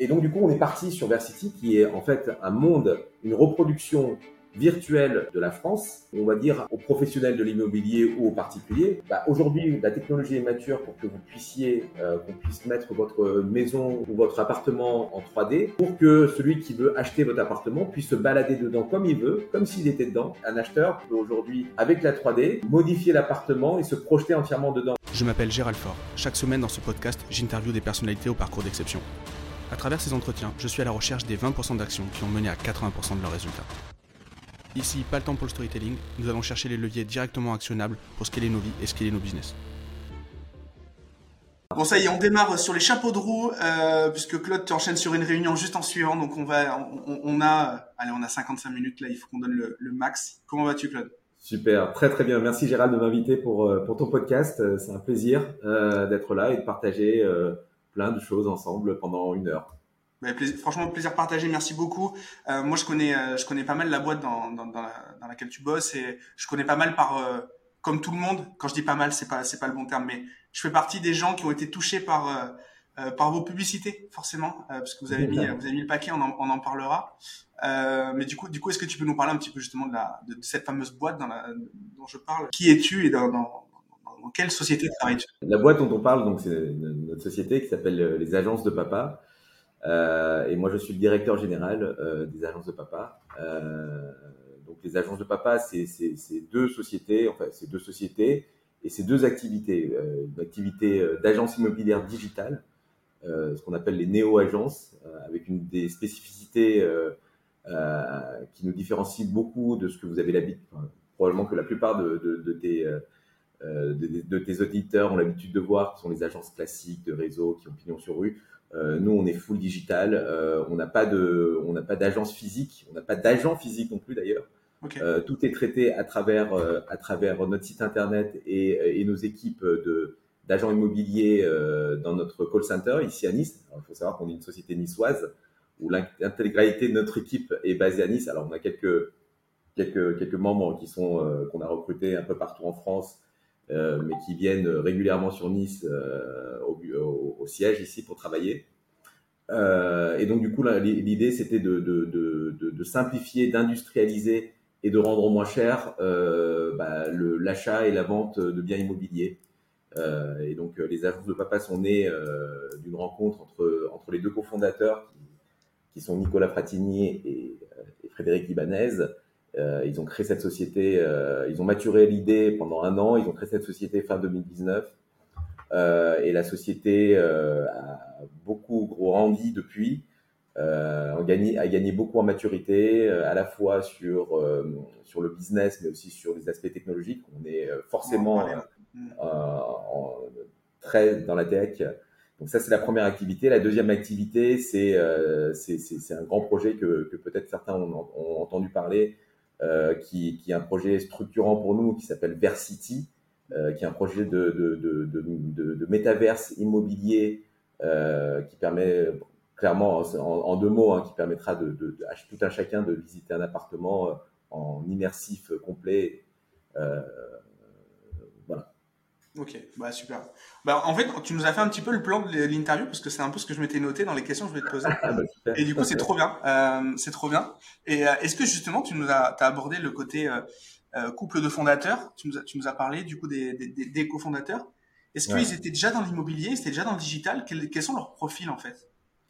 Et donc, du coup, on est parti sur Versity, qui est en fait un monde, une reproduction virtuelle de la France, on va dire aux professionnels de l'immobilier ou aux particuliers. Bah, Aujourd'hui, la technologie est mature pour que vous puissiez, euh, qu'on puisse mettre votre maison ou votre appartement en 3D, pour que celui qui veut acheter votre appartement puisse se balader dedans comme il veut, comme s'il était dedans. Un acheteur peut aujourd'hui, avec la 3D, modifier l'appartement et se projeter entièrement dedans. Je m'appelle Gérald Fort. Chaque semaine dans ce podcast, j'interviewe des personnalités au parcours d'exception. À travers ces entretiens, je suis à la recherche des 20% d'actions qui ont mené à 80% de leurs résultats. Ici, pas le temps pour le storytelling, nous allons chercher les leviers directement actionnables pour scaler nos vies et scaler nos business. Bon, ça y est, on démarre sur les chapeaux de roue, euh, puisque Claude, tu enchaînes sur une réunion juste en suivant, donc on va, on, a, allez, on a 55 minutes là, il faut qu'on donne le, max. Comment vas-tu, Claude? Super, très très bien. Merci Gérald de m'inviter pour, euh, pour ton podcast. Euh, c'est un plaisir d'être là et de partager plein de choses ensemble pendant une heure. Bah, plaisir, franchement, plaisir partagé. Merci beaucoup. Euh, moi, je connais, euh, je connais pas mal la boîte dans, dans, dans, la, dans, laquelle tu bosses et je connais pas mal par, euh, comme tout le monde. Quand je dis pas mal, c'est pas, c'est pas le bon terme, mais je fais partie des gens qui ont été touchés par, euh, euh par vos publicités, forcément, parce que vous avez mis, vous avez mis le paquet, on en, on en parlera. mais du coup, du coup, est-ce que tu peux nous parler un petit peu justement de, la, de, cette fameuse boîte dans la, dont je parle? Qui es-tu et dans, quelle société travailles-tu La boîte dont on parle, donc, c'est notre société qui s'appelle les Agences de Papa. Euh, et moi, je suis le directeur général euh, des agences de papa. Euh, donc, les agences de papa, c'est deux sociétés, enfin, c'est deux sociétés et c'est deux activités. une activité d'agence immobilière digitale, ce qu'on appelle les néo-agences, avec une des spécificités qui nous différencie beaucoup de ce que vous avez l'habitude, probablement que la plupart de, de tes de, de, tes auditeurs ont l'habitude de voir, qui sont les agences classiques de réseau qui ont pignon sur rue. Euh, nous, on est full digital. Euh, on n'a pas de, on n'a pas d'agence physique. On n'a pas d'agent physique non plus d'ailleurs. Euh, tout est traité à travers, à travers notre site internet et, et nos équipes de d'agents immobiliers dans notre call center ici à Nice. il faut savoir qu'on est une société niçoise où l'intégralité de notre équipe est basée à Nice. Alors on a quelques quelques quelques membres qui sont qu'on a recrutés un peu partout en France euh, mais qui viennent régulièrement sur Nice euh, au, siège ici pour travailler. Euh, et donc du coup, l'idée c'était de, simplifier, d'industrialiser et de rendre moins cher bah, l'achat et la vente de biens immobiliers. Et donc les agences de papa sont nées d'une rencontre entre, les deux cofondateurs qui, sont Nicolas Fratini et, et Frédéric Ibanez, ils ont créé cette société, euh, ils ont maturé l'idée pendant un an, ils ont créé cette société fin 2019. Euh, et la société a beaucoup grandi depuis, a, gagné, a gagné beaucoup en maturité, à la fois sur, sur le business, mais aussi sur les aspects technologiques. On est forcément en, très dans la tech. Donc ça, c'est la première activité. La deuxième activité, c'est euh, un grand projet que, que peut-être certains ont, ont, entendu parler, euh, qui, qui, est un projet structurant pour nous qui s'appelle Versity, euh, qui est un projet de, de, de, de, de métaverse immobilier euh, qui permet clairement, en, deux mots, hein, qui permettra de, de, tout un chacun de visiter un appartement euh, en immersif complet. Ok, bah super. Bah en fait, tu nous as fait un petit peu le plan de l'interview parce que c'est un peu ce que je m'étais noté dans les questions que je vais te poser. Ah, bah, et du coup, c'est trop bien. Euh, c'est trop bien. Et euh, est-ce que justement, tu nous as, as abordé le côté euh, couple de fondateurs? Tu nous, as, tu nous as parlé du coup des, des, des cofondateurs. Est-ce qu'ils étaient déjà dans l'immobilier, ils étaient déjà dans le digital? Quels, quels, sont leurs profils en fait?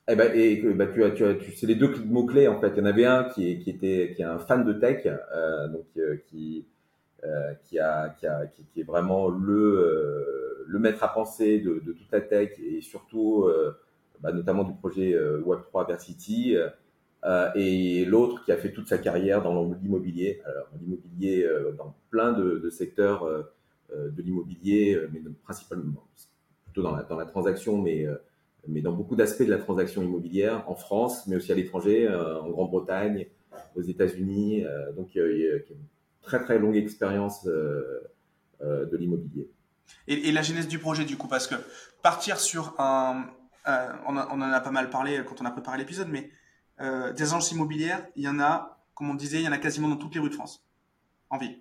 Eh ben, et, bah, tu as, tu as, tu, c'est les deux mots clés en fait. Il y en avait un qui, qui était, qui est un fan de tech, donc qui euh, qui, est vraiment le, euh, maître à penser de, toute la tech et surtout euh, bah, notamment du projet Web3 Versity, et l'autre qui a fait toute sa carrière dans l'immobilier, alors l'immobilier dans plein de, secteurs de l'immobilier, mais principalement plutôt dans la, dans la transaction, mais mais dans beaucoup d'aspects de la transaction immobilière en France, mais aussi à l'étranger, en Grande-Bretagne, aux États-Unis. donc, très très longue expérience euh, euh, de l'immobilier. Et, la genèse du projet du coup, parce que partir sur un, on, en a pas mal parlé quand on a préparé l'épisode, mais euh, des agences immobilières, il y en a, comme on disait, il y en a quasiment dans toutes les rues de France, en ville.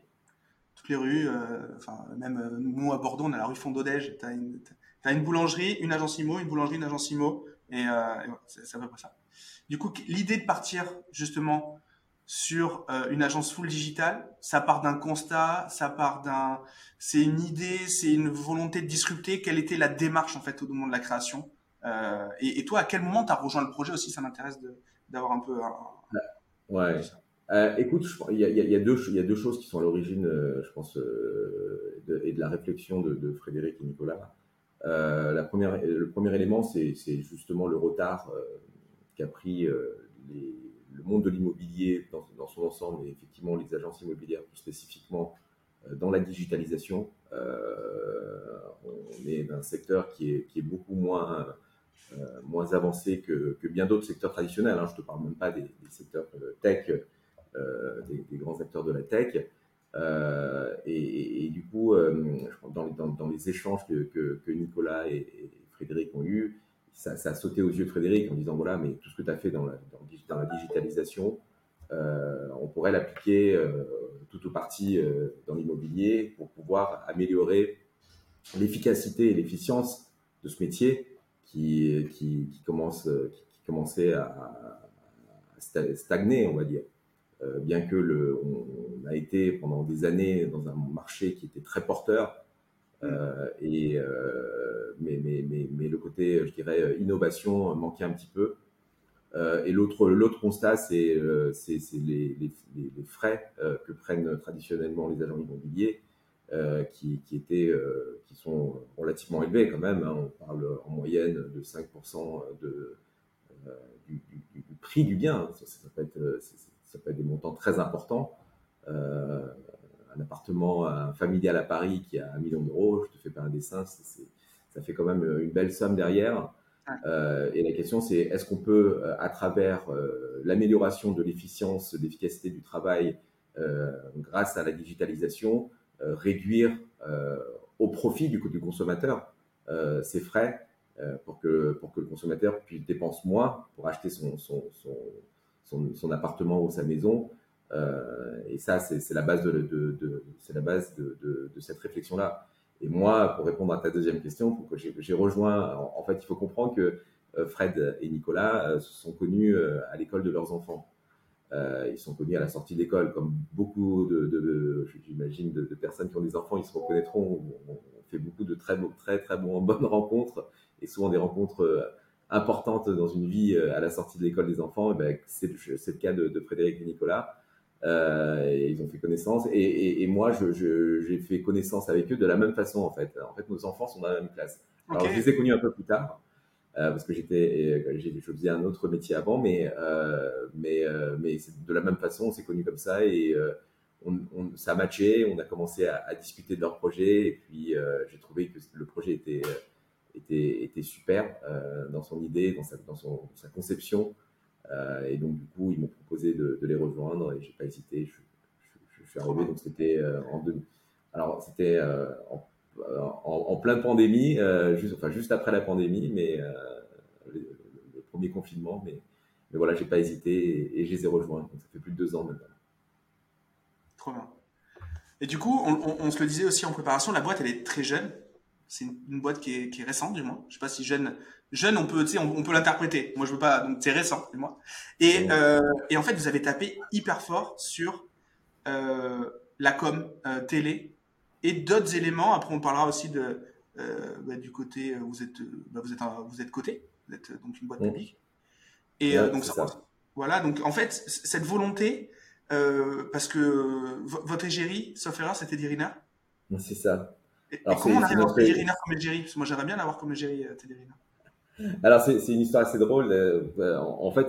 Toutes les rues, enfin même nous à Bordeaux, on a la rue Fondodège, tu as une, boulangerie, une agence IMO, une boulangerie, une agence IMO, Et, c'est à peu près ça. Du coup, l'idée de partir justement sur une agence full digitale, ça part d'un constat, ça part d'un, c'est une idée, c'est une volonté de disrupter. Quelle était la démarche en fait au moment de la création? Et, et, toi, à quel moment tu as rejoint le projet aussi? Ça m'intéresse d'avoir un peu. Un, ouais. Euh, écoute, il y a, y, deux, y a deux choses qui sont à l'origine, euh, je pense, euh, de, et de la réflexion de, de Frédéric et Nicolas. Euh, la première, le premier élément, c'est justement le retard euh, qu'a pris les, le monde de l'immobilier dans, son ensemble, et effectivement les agences immobilières plus spécifiquement dans la digitalisation. on est dans un secteur qui est, beaucoup moins moins avancé que, bien d'autres secteurs traditionnels. Hein. Je ne te parle même pas des, secteurs tech euh, des, grands acteurs de la tech. Euh, et, du coup, euh, dans, les échanges que, que, Nicolas et, Frédéric ont eus, ça, a sauté aux yeux de Frédéric en disant voilà, mais tout ce que tu as fait dans la, digitalisation, on pourrait l'appliquer tout ou partie dans l'immobilier pour pouvoir améliorer l'efficacité et l'efficience de ce métier qui, qui, commence, qui, qui, commençait à, stagner, on va dire. Euh, bien que le, on, a été pendant des années dans un marché qui était très porteur, euh, et euh, mais, le côté, je dirais, innovation manquait un petit peu. Euh, et l'autre constat, c'est euh, les, frais que prennent traditionnellement les agents immobiliers, qui, étaient qui sont relativement élevés quand même. Hein. on parle en moyenne de 5% de du, prix du bien. Ça, ça ça peut être des montants très importants. Euh, un appartement familial à Paris qui a un million d'euros, je te fais pas un dessin, ça fait quand même une belle somme derrière. Euh, et la question, c'est est-ce qu'on peut, euh, à travers l'amélioration de l'efficience, de l'efficacité du travail, grâce à la digitalisation, réduire au profit du, du consommateur ses frais pour, que, pour que le consommateur puisse dépenser moins pour acheter son, son, son, son, appartement ou sa maison. Euh, et ça, c'est la base de, de, de la base de, de cette réflexion-là. Et moi, pour répondre à ta deuxième question, pour j'ai rejoint, en, fait, il faut comprendre que euh, Fred et Nicolas euh, se sont connus à l'école de leurs enfants. Euh, ils sont connus à la sortie d'école, comme beaucoup de, de j'imagine, de, de, personnes qui ont des enfants, ils se reconnaîtront. On, fait beaucoup de très, très, très bonnes rencontres et souvent des rencontres importante dans une vie à la sortie de l'école des enfants, eh ben, c'est le cas de, de, Frédéric et Nicolas. Euh, et ils ont fait connaissance. Et, et, et moi, j'ai je, fait connaissance avec eux de la même façon, en fait. En fait, nos enfants sont dans la même classe. Alors, je les ai connus un peu plus tard, euh, parce que j'étais, euh, je faisais un autre métier avant, mais, euh, mais, euh, mais de la même façon, on s'est connus comme ça et on, on, ça a matché. On a commencé à, à discuter de leur projet, et puis j'ai trouvé que le projet était était, était super dans son idée, dans sa, dans son, sa conception. Euh, et donc, du coup, ils m'ont proposé de, les rejoindre et j'ai pas hésité. Je, suis arrivé, donc c'était euh, en deux. Alors, c'était en, en, pleine pandémie, juste, enfin, juste après la pandémie, mais le, premier confinement. Mais, mais voilà, j'ai pas hésité et, et, je les ai rejoints. Ça fait plus de deux ans maintenant. Trop bien. Et du coup, on, on, se le disait aussi en préparation, la boîte, elle est très jeune. C'est une, boîte qui est, qui est, récente, du moins. Je sais pas si jeune, jeune, on peut, tu sais, on, peut l'interpréter. Moi, je veux pas, donc c'est récent, du moins. Et, euh, et en fait, vous avez tapé hyper fort sur euh, la com euh, télé et d'autres éléments. Après, on parlera aussi de euh, bah, du côté, vous êtes, bah, vous êtes, vous êtes coté, vous êtes donc une boîte publique. Et donc ça, voilà. Donc en fait, cette volonté, parce que votre égérie, sauf erreur, c'était d'Irina. C'est ça. Et, comment on arrive à avoir comme égérie Parce que moi, j'aimerais bien l'avoir comme égérie, euh, Télérina. Alors, c'est une histoire assez drôle. Euh, en, fait,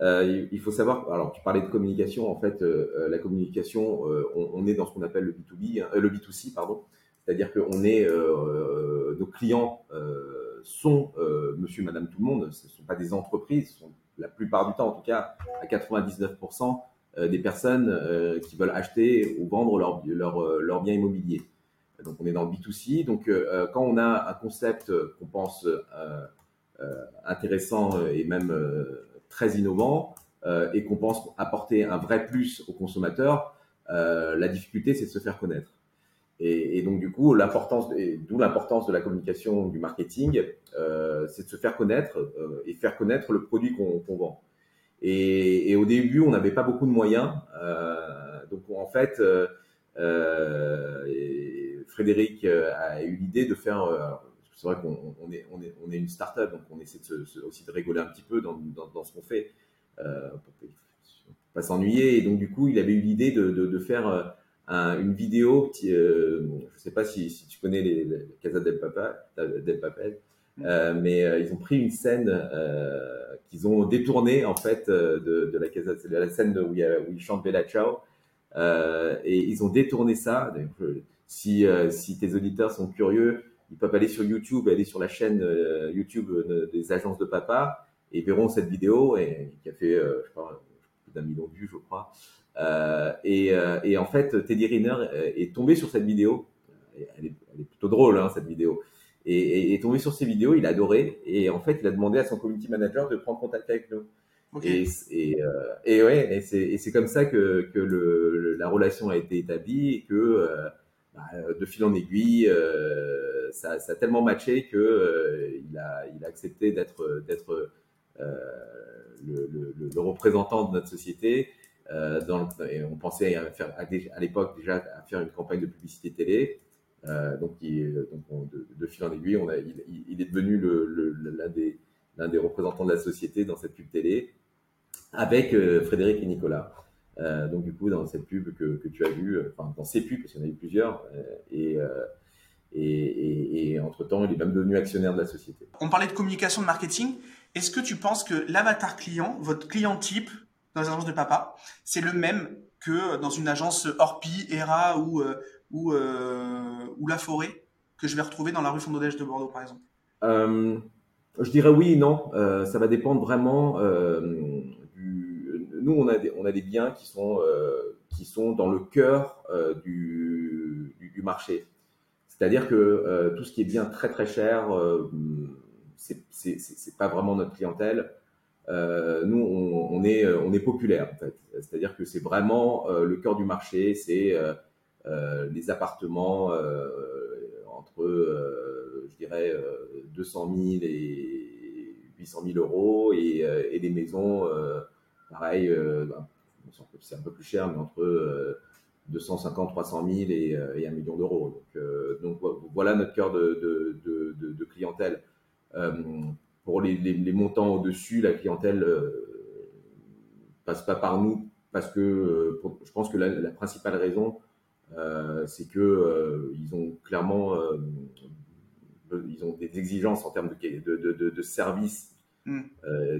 euh, il faut savoir, alors tu parlais de communication, en fait, euh, la communication, on, on, est dans ce qu'on appelle le B2B, hein, le B2C, pardon. C'est-à-dire que on est, nos clients sont monsieur, madame, tout le monde. Ce ne sont pas des entreprises, ce sont la plupart du temps, en tout cas, à 99%, des personnes qui veulent acheter ou vendre leurs leur, leur biens immobiliers. Donc on est dans le B2C. Donc euh, euh, quand on a un concept qu'on pense euh, intéressant et même très innovant et qu'on pense apporter un vrai plus au consommateur, la difficulté c'est de se faire connaître. Et, donc du coup, l'importance, d'où l'importance de la communication, du marketing, euh, c'est de se faire connaître euh, et faire connaître le produit qu'on vend. Et, au début, on n'avait pas beaucoup de moyens, euh, donc en fait, Frédéric a eu l'idée de faire. c'est vrai qu'on on est, une start-up, donc on essaie aussi de rigoler un petit peu dans, ce qu'on fait, pour pas s'ennuyer. Et donc du coup, il avait eu l'idée de, faire une vidéo, petit, euh, je sais pas si, tu connais les, les Casa del, Papa, del Papel, euh, mais euh, ils ont pris une scène euh, qu'ils ont détournée en fait euh, de, la Casa, scène où, il y a, ils chantent Bella Ciao, et ils ont détourné ça. Si, si tes auditeurs sont curieux, ils peuvent aller sur YouTube, aller sur la chaîne YouTube des agences de papa et verront cette vidéo et qui a fait, je sais pas, plus d'un million de vues, je crois. Euh, et, euh, et, en fait, Teddy Riner est tombé sur cette vidéo. Elle est, elle est plutôt drôle, hein, cette vidéo. Et, est tombé sur ces vidéos, il a adoré. Et en fait, il a demandé à son community manager de prendre contact avec nous. Et, et, euh, et, ouais, et c'est comme ça que, que le, la relation a été établie et que bah, de fil en aiguille, euh, ça, a tellement matché que euh, il, a, accepté d'être euh, le, représentant de notre société euh, on pensait à, à, l'époque déjà à faire une campagne de publicité télé. Euh, donc, de, fil en aiguille, il, est devenu l'un des, représentants de la société dans cette pub télé avec euh, Frédéric et Nicolas. Euh, donc du coup, dans cette pub que, que tu as vue, euh, enfin dans ces pubs, parce qu'il y en a eu plusieurs, et, et, et, et entre-temps, il est même devenu actionnaire de la société. On parlait de communication, de marketing. Est-ce que tu penses que l'avatar client, votre client type, dans les agences de papa, c'est le même que dans une agence Orpi, ERA ou, euh, ou, euh, ou La Forêt que je vais retrouver dans la rue Fondodège de Bordeaux, par exemple? Euh, Je dirais oui et non. ça va dépendre vraiment. Nous, on a des, on a des biens qui sont, qui sont dans le cœur du, du, marché. C'est-à-dire que tout ce qui est bien très très cher, c'est pas vraiment notre clientèle. Euh, nous, on, est, populaire en fait. C'est-à-dire que c'est vraiment euh, le cœur du marché, c'est euh, euh les appartements entre, je dirais, 200 000 et 800 000 euros et, et des maisons, pareil, ben, c'est un peu plus cher, mais entre 250, 300 000 et, et 1 million d'euros. Donc, donc, voilà notre cœur de, de, de, clientèle pour les, montants au-dessus, la clientèle euh, passe pas par nous parce que euh, je pense que la, principale raison, euh, c'est que euh, ils ont clairement euh, ils ont des exigences en termes de, de, de, de services, mm.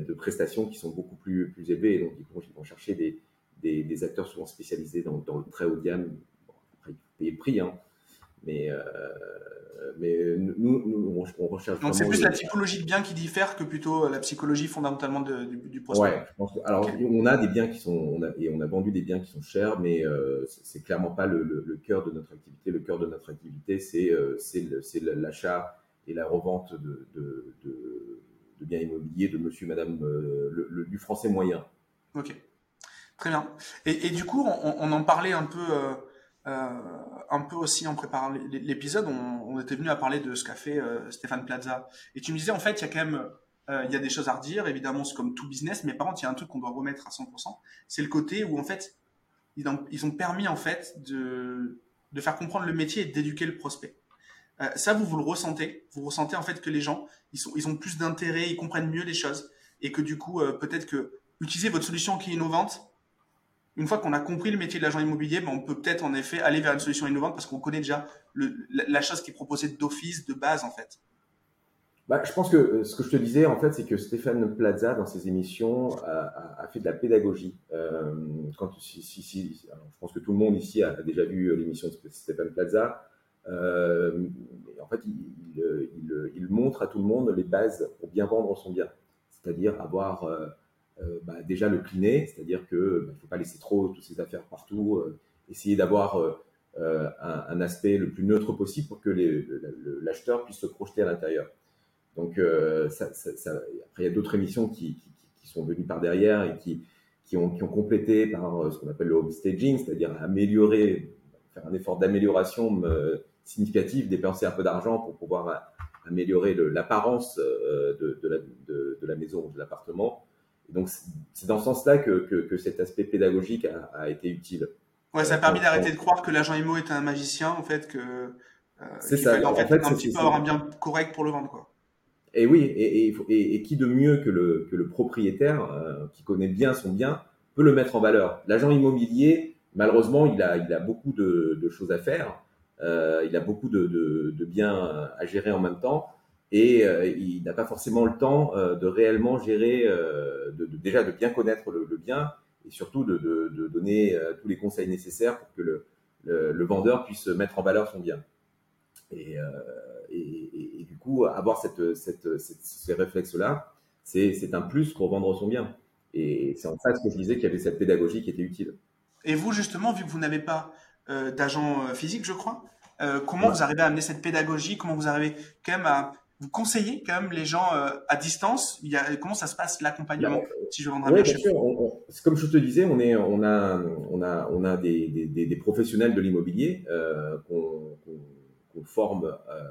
de prestations qui sont beaucoup plus, plus élevées. Et donc, ils vont, ils vont chercher des, des, des, acteurs souvent spécialisés dans, dans le très haut de gamme. Bon, après, ils payent le prix, hein, mais, euh, mais nous, nous, on recherche. Donc c'est plus la typologie de biens qui diffère que plutôt la psychologie fondamentalement de, du, du prospect. Ouais, je pense que, alors on a des biens qui sont, on a, et on a vendu des biens qui sont chers, mais euh, c'est clairement pas le, le, le, cœur de notre activité. Le cœur de notre activité, c'est euh, c'est l'achat et la revente de, de, de, de, biens immobiliers de Monsieur, Madame, euh, le, du français moyen. Ok, très bien. Et, du coup, on, en parlait un peu. Euh, euh, un peu aussi en préparant l'épisode, on, était venu à parler de ce qu'a fait Stéphane Plaza. Et tu me disais, en fait, il y a quand même y a des choses à redire, évidemment, c'est comme tout business, mais par contre, il y a un truc qu'on doit remettre à 100%, c'est le côté où, en fait, ils ont, ils ont permis, en fait, de, de faire comprendre le métier et d'éduquer le prospect. Euh, ça, vous, vous le ressentez. Vous ressentez, en fait, que les gens, ils, ont plus d'intérêt, ils comprennent mieux les choses, et que du coup, euh, peut-être que utiliser votre solution qui est innovante, une fois qu'on a compris le métier de l'agent immobilier, ben on peut peut-être en effet aller vers une solution innovante parce qu'on connaît déjà la, chose qui est proposée d'office, de base en fait. Bah, je pense que euh, ce que je te disais en fait, c'est que Stéphane Plaza dans ses émissions a, fait de la pédagogie. Quand, si, je pense que tout le monde ici a, déjà vu l'émission de Stéphane Plaza. Euh, en fait, il, montre à tout le monde les bases pour bien vendre son bien, c'est-à-dire avoir euh, euh, bah, déjà le cliner, c'est-à-dire que bah, il faut pas laisser trop toutes ces affaires partout, essayer d'avoir un, aspect le plus neutre possible pour que l'acheteur puisse se projeter à l'intérieur. Donc après il y a d'autres émissions qui, sont venues par derrière et qui ont complété par ce qu'on appelle le home staging, c'est-à-dire améliorer, faire un effort d'amélioration significatif, dépenser un peu d'argent pour pouvoir améliorer l'apparence de, de, la, de, de, la, maison ou de l'appartement. Donc c'est dans ce sens-là que, que, que, cet aspect pédagogique a, a été utile. Ouais, ça a permis d'arrêter de croire que l'agent IMO était un magicien, en fait, que euh, c'est ça. En fait, un petit peu avoir un bien correct pour le vendre, quoi. Et oui, et, et, et, qui de mieux que le, que le propriétaire euh, qui connaît bien son bien peut le mettre en valeur. L'agent immobilier, malheureusement, il a, il a beaucoup de, de choses à faire. Euh, il a beaucoup de, biens à gérer en même temps et euh, il n'a pas forcément le temps euh, de réellement gérer, euh, déjà de bien connaître le, bien et surtout de, donner tous les conseils nécessaires pour que le, vendeur puisse mettre en valeur son bien. Et, du coup, avoir ces réflexes-là, c'est un plus pour vendre son bien. Et c'est en ça que je disais qu'il y avait cette pédagogie qui était utile. Et vous, justement, vu que vous n'avez pas euh, d'agent physique, je crois, euh, comment vous arrivez à amener cette pédagogie? Comment vous arrivez quand même à vous conseillez quand même les gens euh, à distance? Il y a, Comment ça se passe l'accompagnement si je oui, bien sûr. comme je te disais, on est, on a, on a, on a des, des, des professionnels de l'immobilier euh, qu'on qu forme euh,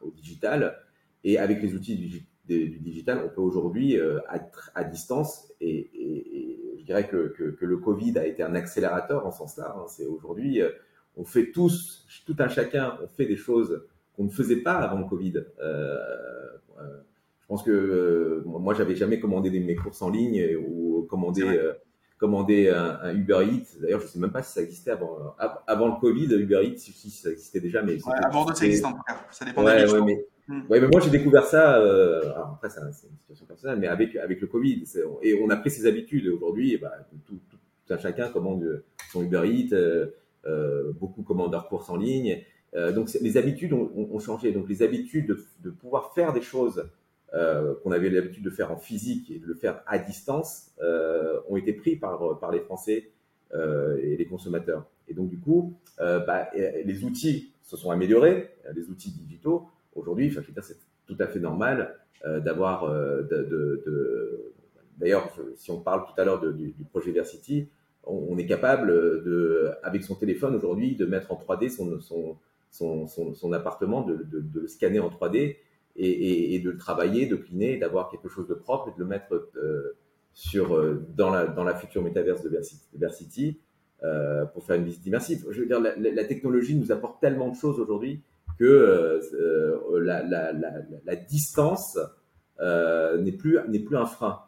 au digital et avec les outils du, du digital, on peut aujourd'hui euh, être à distance et, et, et, je dirais que, que, que, le Covid a été un accélérateur en ce sens-là. Hein. C'est aujourd'hui, euh, on fait tous, tout un chacun, on fait des choses qu'on ne faisait pas avant le Covid. Euh, euh, je pense que euh, moi, j'avais jamais commandé mes courses en ligne ou commandé commander un, un, Uber Eats. D'ailleurs, je sais même pas si ça existait avant, avant le Covid, Uber Eats, si ça existait déjà, mais ouais, avant ça existe en tout cas. Ça dépend ouais, ouais, mais, hmm. ouais, mais moi j'ai découvert ça. Euh, après, c'est une situation personnelle, mais avec avec le Covid, et on a pris ses habitudes. Aujourd'hui, bah, tout, tout, tout, chacun commande son Uber Eats. Euh, euh, beaucoup commandent leurs courses en ligne. Euh, donc les habitudes ont, changé. Donc les habitudes de, pouvoir faire des choses euh, qu'on avait l'habitude de faire en physique et de le faire à distance euh, ont été pris par, par les Français euh, et les consommateurs. Et donc du coup, euh, bah, les outils se sont améliorés, les outils digitaux. Aujourd'hui, enfin, c'est tout à fait normal euh, d'avoir de D'ailleurs, si on parle tout à l'heure du, projet Versity, on, on, est capable de, avec son téléphone aujourd'hui, de mettre en 3D son, appartement, de, le scanner en 3D et, de le travailler, de cliner, d'avoir quelque chose de propre et de le mettre euh, sur, euh, dans, la, future métaverse de Versity euh, pour faire une visite immersive. Je veux dire, la, technologie nous apporte tellement de choses aujourd'hui que euh, la, distance euh, n'est plus, plus un frein.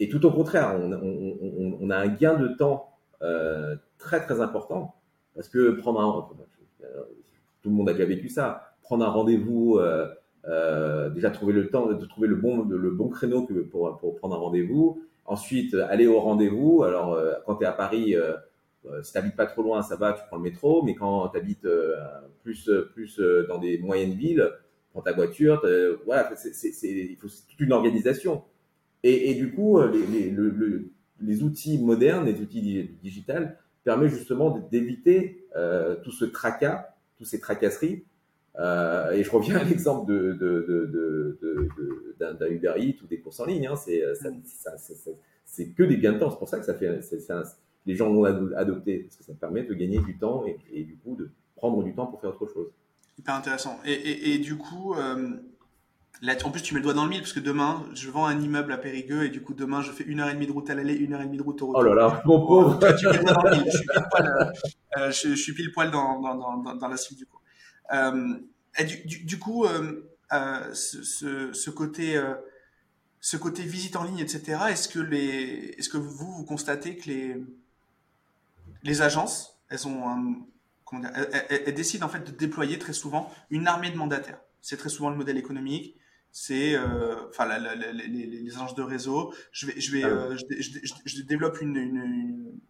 Et tout au contraire, on, a un gain de temps euh, très très important parce que prendre un, tout le monde a déjà vécu ça. Prendre un rendez-vous, déjà trouver le temps de trouver le bon, le bon créneau pour, pour prendre un rendez-vous. Ensuite, aller au rendez-vous. Alors, quand tu es à Paris, si tu pas trop loin, ça va, tu prends le métro. Mais quand tu habites euh, plus, plus dans des moyennes villes, prends ta voiture. Voilà, c'est, toute une organisation. Et, du coup, les, les, le, le, les outils modernes, les outils digitales, permettent justement d'éviter tout ce tracas ces tracasseries. Euh, et je reviens à l'exemple d'un Uber Eats ou des courses en ligne. Hein, c'est, que des gains de temps. C'est pour ça que ça fait, les gens l'ont adopté parce que ça permet de gagner du temps et, et, du coup de prendre du temps pour faire autre chose. Hyper intéressant. Et, et, et du coup, euh, Là, en plus, tu mets le doigt dans le mille parce que demain, je vends un immeuble à Périgueux et du coup, demain, je fais une heure et demie de route à l'aller, une heure et demie de route au retour. Oh là là, mon pauvre. tu mets le doigt dans le mille. Je suis pile poil, euh, je, je, suis pile poil dans, dans, dans, dans la suite du coup. Euh, et du, du, du, coup, euh, ce, ce, ce, côté, ce côté visite en ligne, etc. Est-ce que les, est-ce que vous vous constatez que les, les agences, elles ont un, comment dire, elles, elles, elles décident en fait de déployer très souvent une armée de mandataires. C'est très souvent le modèle économique c'est euh, enfin la, les, les agences de réseau. Je vais, je vais, ah euh, je, je, je, développe une, une, une,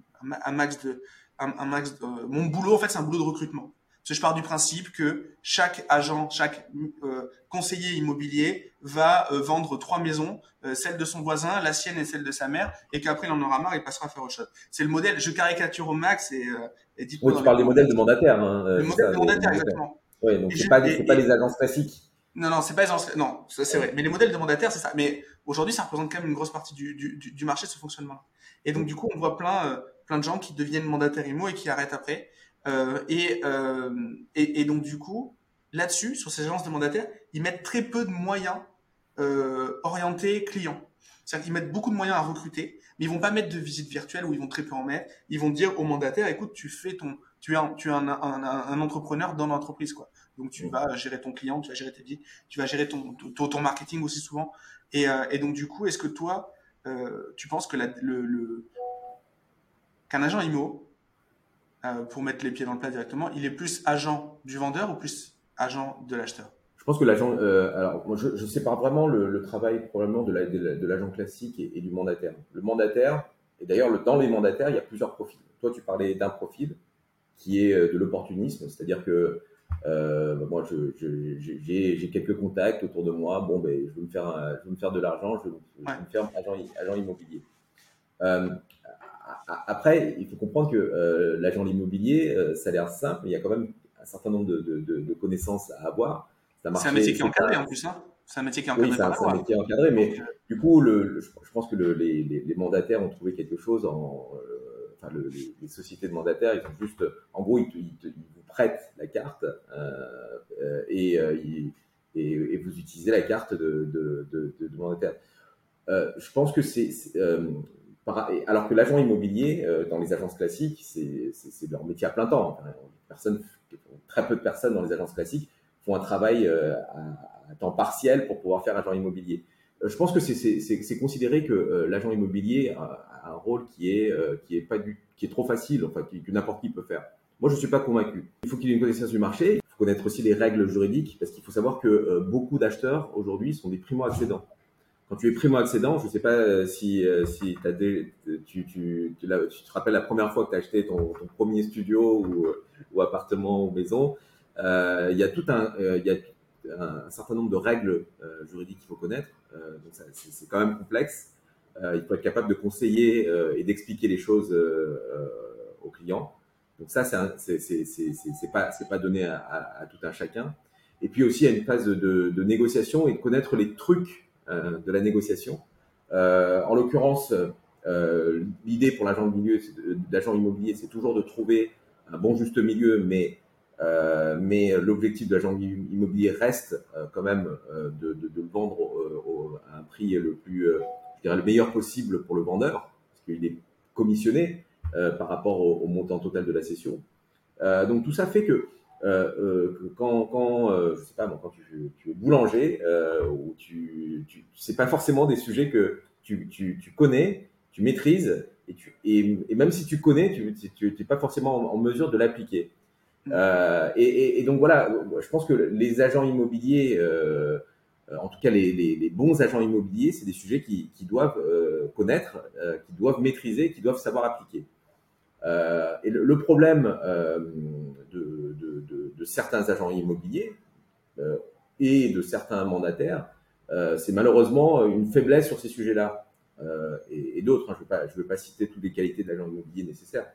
un max de, un, un max. De, euh, mon boulot en fait, c'est un boulot de recrutement. Parce que je pars du principe que chaque agent, chaque euh, conseiller immobilier va euh, vendre trois maisons, euh, celle de son voisin, la sienne et celle de sa mère, et qu'après il en aura marre, il passera à faire autre chose. C'est le modèle. Je caricature au max et, et dites-moi. Oui, tu parles des modèles de mandataires. Hein, le modèle de mandataires, exactement. Oui, donc c'est pas, pas les agences classiques. Non, non, c'est pas non, c'est vrai. Mais les modèles de mandataires, c'est ça. Mais aujourd'hui, ça représente quand même une grosse partie du, du, du, du marché, ce fonctionnement. Et donc, du coup, on voit plein, euh, plein de gens qui deviennent mandataires IMO et qui arrêtent après. Et, et, donc du coup, là-dessus, sur ces agences de mandataires, ils mettent très peu de moyens orientés clients. C'est-à-dire qu'ils mettent beaucoup de moyens à recruter, mais ils vont pas mettre de visite virtuelle où ils vont très peu en mettre. Ils vont dire au mandataire, écoute, tu es un, entrepreneur dans l'entreprise, quoi. Donc tu vas gérer ton client, tu vas gérer tes visites, tu vas gérer ton, marketing aussi souvent. Et, euh, donc du coup, est-ce que toi, euh, tu penses que qu'un agent IMO, euh, pour mettre les pieds dans le plat directement, il est plus agent du vendeur ou plus agent de l'acheteur? Je pense que l'agent, euh, alors moi je, je sépare vraiment le, le, travail probablement de l'agent de classique et, et, du mandataire. Le mandataire, et d'ailleurs dans les mandataires, il y a plusieurs profils. Toi, tu parlais d'un profil qui est euh, de l'opportunisme, c'est-à-dire que euh, bah, moi, j'ai quelques contacts autour de moi. Bon, ben, je veux me faire, je veux me faire de l'argent, je, veux me faire agent, agent immobilier. Euh, après, il faut comprendre que euh, l'agent immobilier, euh, ça a l'air simple, mais il y a quand même un certain nombre de, de, de, de connaissances à avoir. C'est un métier qui est encadré en plus, hein C'est un métier qui est encadré. Oui, c'est un, métier encadré, mais euh, du coup, le, je, pense que le, les, les, mandataires ont trouvé quelque chose en. Euh, enfin, le, les, sociétés de mandataires, ils ont juste. En gros, ils, ils, ils vous prêtent la carte euh, et, et, et, vous utilisez la carte de, de, de, de mandataire. Euh, je pense que c'est. Alors que l'agent immobilier, dans les agences classiques, c'est leur métier à plein temps. Très peu de personnes dans les agences classiques font un travail euh, à, temps partiel pour pouvoir faire agent immobilier. Euh, je pense que c'est considéré que euh, l'agent immobilier a, un rôle qui est qui est pas du, qui est trop facile, enfin que n'importe qui peut faire. Moi, je suis pas convaincu. Il faut qu'il ait une connaissance du marché. Il faut connaître aussi les règles juridiques parce qu'il faut savoir que beaucoup d'acheteurs aujourd'hui sont des primo-accédants. Quand tu es primo-accédant, je ne sais pas si, si des, tu, te rappelles la première fois que tu as acheté ton, premier studio ou, ou appartement ou maison, euh, il y a tout un, euh, certain nombre de règles euh, juridiques qu'il faut connaître. donc c'est quand même complexe. il faut être capable de conseiller et d'expliquer les choses aux clients. Donc ça, c'est pas pas donné à, tout un chacun. Et puis aussi, il y a une phase de, négociation et de connaître les trucs euh, de la négociation. Euh, en l'occurrence, euh, l'idée pour l'agent immobilier, c'est toujours de trouver un bon juste milieu, mais euh, l'objectif de l'agent immobilier reste euh, quand même euh, de, vendre au, à un prix le plus, je dirais, le meilleur possible pour le vendeur, parce qu'il est commissionné par rapport au, au, montant total de la cession. donc tout ça fait que euh, quand, quand euh, je sais pas, bon, quand tu, tu es boulanger euh, ou tu, tu c'est pas forcément des sujets que tu, tu, tu connais, tu maîtrises et, tu, et, et, même si tu connais, tu n'es pas forcément en, en mesure de l'appliquer. Euh, et, et, donc voilà, je pense que les agents immobiliers, euh, en tout cas les, les, les, bons agents immobiliers, c'est des sujets qui, qui doivent euh, connaître, euh, qui doivent maîtriser, qui doivent savoir appliquer. Euh, et le, problème de, de, certains agents immobiliers et de certains mandataires, c'est malheureusement une faiblesse sur ces sujets-là. et, d'autres, hein, je ne vais, pas citer toutes les qualités de l'agent immobilier nécessaires.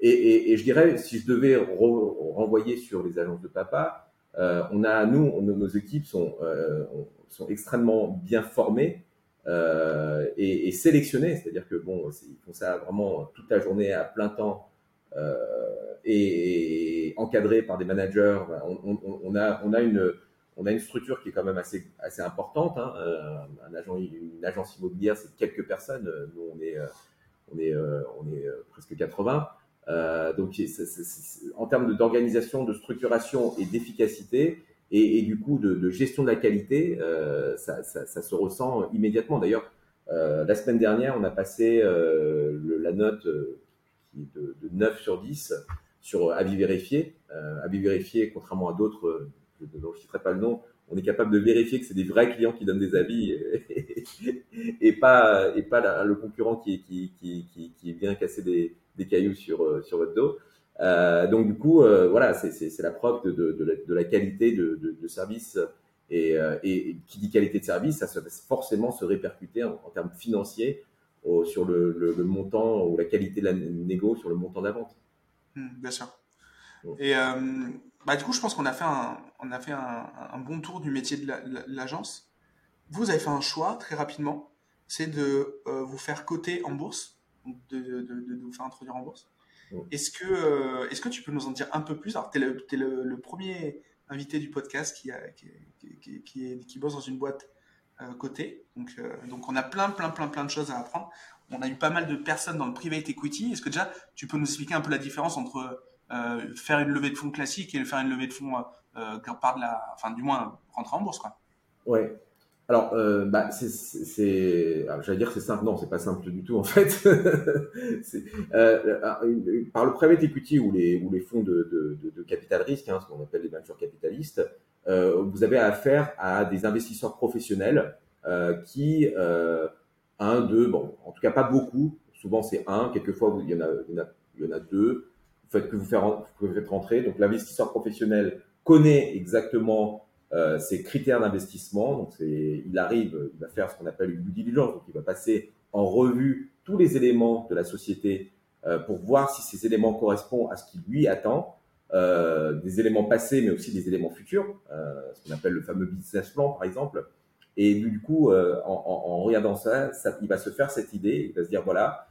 Et, je dirais, si je devais renvoyer sur les agences de papa, euh, on a, nous, nos équipes euh, sont extrêmement bien formées euh, et, et, sélectionnées, c'est-à-dire que bon, ils font ça vraiment toute la journée à plein temps euh, et, et, encadrés par des managers. On, a, on a une on a une structure qui est quand même assez, assez importante. Hein. Euh, un agent, une agence immobilière, c'est quelques personnes. Nous, on est, on est, on est presque 80. Euh, donc, en termes d'organisation, de, structuration et d'efficacité, et, du coup de, gestion de la qualité, euh, ça, se ressent immédiatement. D'ailleurs, euh, la semaine dernière, on a passé euh, la note qui est de, de, 9 sur 10 sur avis vérifié. Avis vérifié, contrairement à d'autres, je ne citerai pas le nom, on est capable de vérifier que c'est des vrais clients qui donnent des avis et, pas, le concurrent qui, vient casser des, cailloux sur votre dos. Euh, donc du coup, euh, voilà, c'est la preuve de, de, de, la, de, la, qualité de, service et, et, et, qui dit qualité de service, ça va forcément se répercuter en, en termes financiers au, sur le, le, le, montant ou la qualité de la négo sur le montant de la vente. Mmh, bien sûr. Et euh, bah, du coup, je pense qu'on a fait, un, on a fait un, un, bon tour du métier de l'agence. Vous avez fait un choix très rapidement, c'est de euh, vous faire coter en bourse de, vous faire introduire en bourse. Est-ce que, est-ce que tu peux nous en dire un peu plus? Alors, tu es, le, le, premier invité du podcast qui, a, qui, qui, qui, bosse dans une boîte côté. Donc, donc, on a plein, plein, plein, plein de choses à apprendre. On a eu pas mal de personnes dans le private equity. Est-ce que déjà, tu peux nous expliquer un peu la différence entre faire une levée de fonds classique et faire une levée de fonds euh, par de la, enfin du moins rentrer en bourse quoi? Ouais. Alors, euh, bah, c'est, j'allais dire c'est simple. Non, c'est pas simple du tout en fait. euh, par le private equity ou les fonds de, capital risque, hein, ce qu'on appelle les venture capitalistes, euh, vous avez affaire à des investisseurs professionnels qui un, deux, bon, en tout cas pas beaucoup. Souvent c'est un, quelquefois il y en a, deux. Vous faites que vous faites rentrer. Donc l'investisseur professionnel connaît exactement euh, ses critères d'investissement. Donc, il arrive, il va faire ce qu'on appelle une due diligence. Donc, il va passer en revue tous les éléments de la société euh, pour voir si ces éléments correspondent à ce qu'il lui attend. Euh, des éléments passés, mais aussi des éléments futurs, euh, ce qu'on appelle le fameux business plan, par exemple. Et du coup, en, regardant ça, il va se faire cette idée, il va se dire voilà,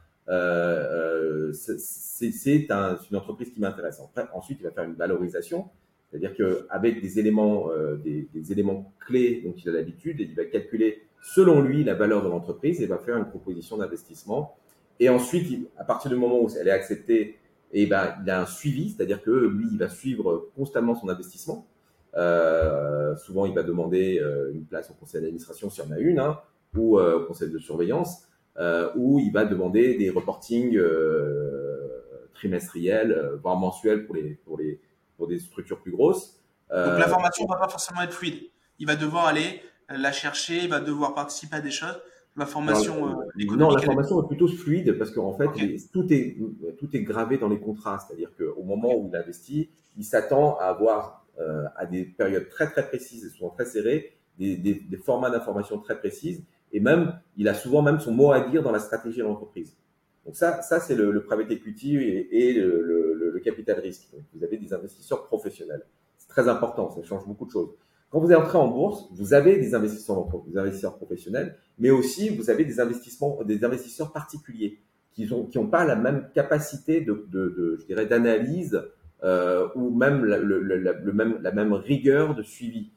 c'est un, une entreprise qui m'intéresse. Ensuite, il va faire une valorisation c'est-à-dire qu'avec des éléments, euh, des, des, éléments clés dont il a l'habitude, il va calculer selon lui la valeur de l'entreprise et va faire une proposition d'investissement. Et ensuite, à partir du moment où elle est acceptée, et eh ben, il a un suivi, c'est-à-dire que lui, il va suivre constamment son investissement. Euh, souvent, il va demander euh, une place au conseil d'administration s'il y en a une, hein, ou euh, au conseil de surveillance, euh, ou il va demander des reportings trimestriels, voire mensuels pour les, pour les, des structures plus grosses. Donc euh, l'information ne va pas forcément être fluide. Il va devoir aller la chercher, il va devoir participer à des choses. L'information euh, Non, l'information est plutôt fluide parce qu'en fait, tout, est, tout est gravé dans les contrats. C'est-à-dire qu'au moment où il investit, il s'attend à avoir euh, à des périodes très très précises et souvent très serrées, des, des, des formats d'information très précises. Et même, il a souvent même son mot à dire dans la stratégie de l'entreprise. Donc ça, ça c'est le, le private equity et, et le, le, le, capital risque. Vous avez des investisseurs professionnels. C'est très important, ça change beaucoup de choses. Quand vous entrez en bourse, vous avez des investisseurs, des investisseurs professionnels, mais aussi vous avez des investissements, des investisseurs particuliers qui n'ont qui ont pas la même capacité de, je dirais, d'analyse euh, ou même, la, même rigueur de suivi.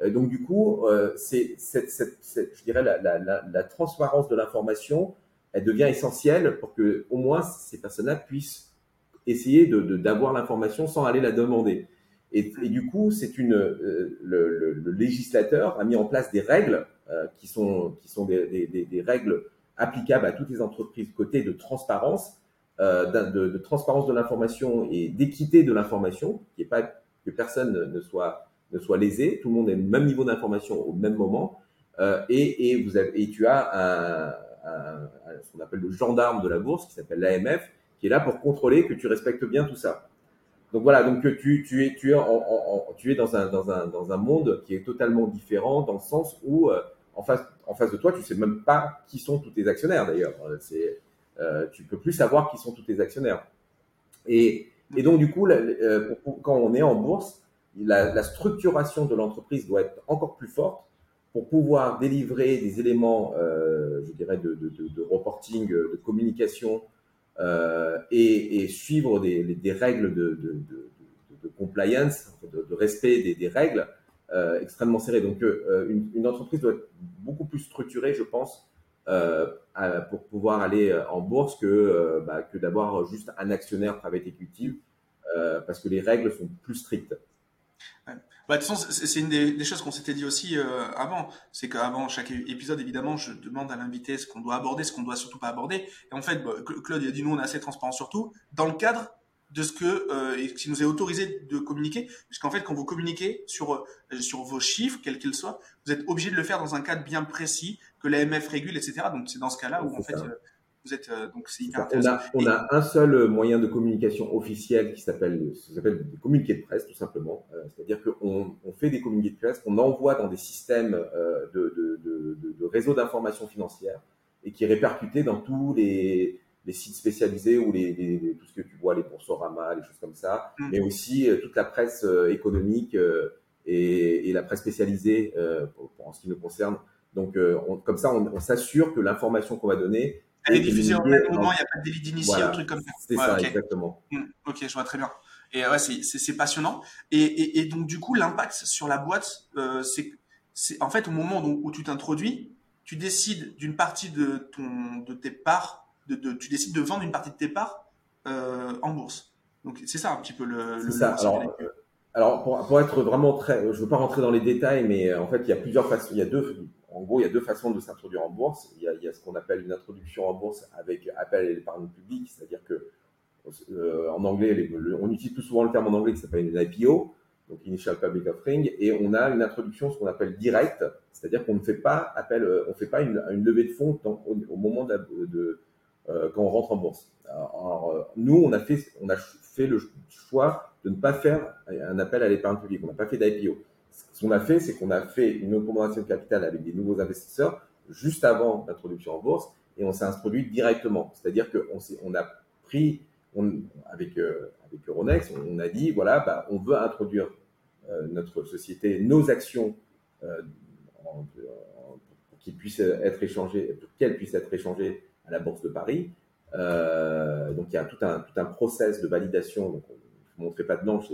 Euh, donc du coup, euh, c'est je dirais la, la, la transparence de l'information elle devient essentielle pour que au moins ces personnes-là puissent essayer de d'avoir l'information sans aller la demander. Et, et du coup, c'est une euh, le, le, le, législateur a mis en place des règles euh, qui sont qui sont des, des, des, règles applicables à toutes les entreprises côté de transparence, euh, de, de, transparence de l'information et d'équité de l'information, qui est pas que personne ne soit ne soit lésé, tout le monde ait le même niveau d'information au même moment, euh, et, et vous avez, et tu as un ce qu'on appelle le gendarme de la bourse, qui s'appelle l'AMF, qui est là pour contrôler que tu respectes bien tout ça. Donc voilà, donc tu, tu es, tu es, tu es dans, un, dans, un, dans un monde qui est totalement différent, dans le sens où euh, en, face, en face de toi, tu sais même pas qui sont tous tes actionnaires d'ailleurs. C'est, euh, tu peux plus savoir qui sont tous tes actionnaires. Et, et donc du coup, euh, quand on est en bourse, la, structuration de l'entreprise doit être encore plus forte pour pouvoir délivrer des éléments, euh, je dirais, de, reporting, de communication euh, et, et, suivre des, des règles de, compliance, de, respect des, des règles euh, extrêmement serrées. Donc, euh, une, une, entreprise doit être beaucoup plus structurée, je pense, euh, pour pouvoir aller en bourse que, euh, bah, que d'avoir juste un actionnaire private equity, parce que les règles sont plus strictes. Bah, de toute façon, c'est une des, des choses qu'on s'était dit aussi euh, avant. C'est qu'avant chaque épisode, évidemment, je demande à l'invité ce qu'on doit aborder, ce qu'on doit surtout pas aborder. Et en fait, bah, Claude il a dit nous, on est assez transparent sur tout, dans le cadre de ce que euh, qui nous est autorisé de communiquer. Puisqu'en fait, quand vous communiquez sur euh, sur vos chiffres, quels qu'ils soient, vous êtes obligé de le faire dans un cadre bien précis que l'AMF régule, etc. Donc c'est dans ce cas-là où en fait euh, vous êtes euh, donc c'est hyper intéressant. On a, on a un seul moyen de communication officiel qui s'appelle s'appelle des communiqués de presse tout simplement. Euh, C'est-à-dire qu'on on fait des communiqués de presse qu'on envoie dans des systèmes euh, de, de, de, réseaux d'information financière et qui est répercuté dans tous les, les sites spécialisés ou les, les, tout ce que tu vois, les boursorama, les choses comme ça, mm. mais aussi euh, toute la presse euh, économique euh, et, et, la presse spécialisée pour, pour, en ce qui nous concerne. Donc, on, comme ça, on, on s'assure que l'information qu'on va donner Elle est diffusée au même moment, il n'y a pas de délit d'initié, un truc comme ça. C'est ça, exactement. Hmm, ok, je vois très bien. Et ouais, c'est passionnant. Et, et, et, donc, du coup, l'impact sur la boîte, euh, c'est en fait au moment où, où tu t'introduis, tu décides d'une partie de, ton, de tes parts, de, de, tu décides de vendre une partie de tes parts euh, en bourse. Donc, c'est ça un petit peu le. le ça. Alors, euh, alors pour, pour, être vraiment très, je veux pas rentrer dans les détails, mais euh, en fait, il y a plusieurs façons. Il y a deux, en gros, il y a deux façons de s'introduire en bourse. Il y, a, ce qu'on appelle une introduction en bourse avec appel à l'épargne publique, c'est-à-dire que euh, en anglais, on utilise plus souvent le terme en anglais qui s'appelle une IPO, donc Initial Public Offering, et on a une introduction, ce qu'on appelle direct, c'est-à-dire qu'on ne fait pas appel, euh, on fait pas une, levée de fonds au, moment de, euh, quand on rentre en bourse. Alors, euh, nous, on a fait, on a fait le choix de ne pas faire un appel à l'épargne publique. On n'a pas fait d'IPO. Ce qu'on a fait, c'est qu'on a fait une augmentation de capital avec des nouveaux investisseurs juste avant l'introduction en bourse et on s'est introduit directement. C'est-à-dire qu'on on a pris on, avec, euh, avec Euronext, on, a dit voilà, bah, on veut introduire euh, notre société, nos actions euh, pour puissent être échangées, qu'elles puissent être échangées à la Bourse de Paris. Euh, donc il y a tout un, tout un process de validation. Donc je ne montrerai pas de blanche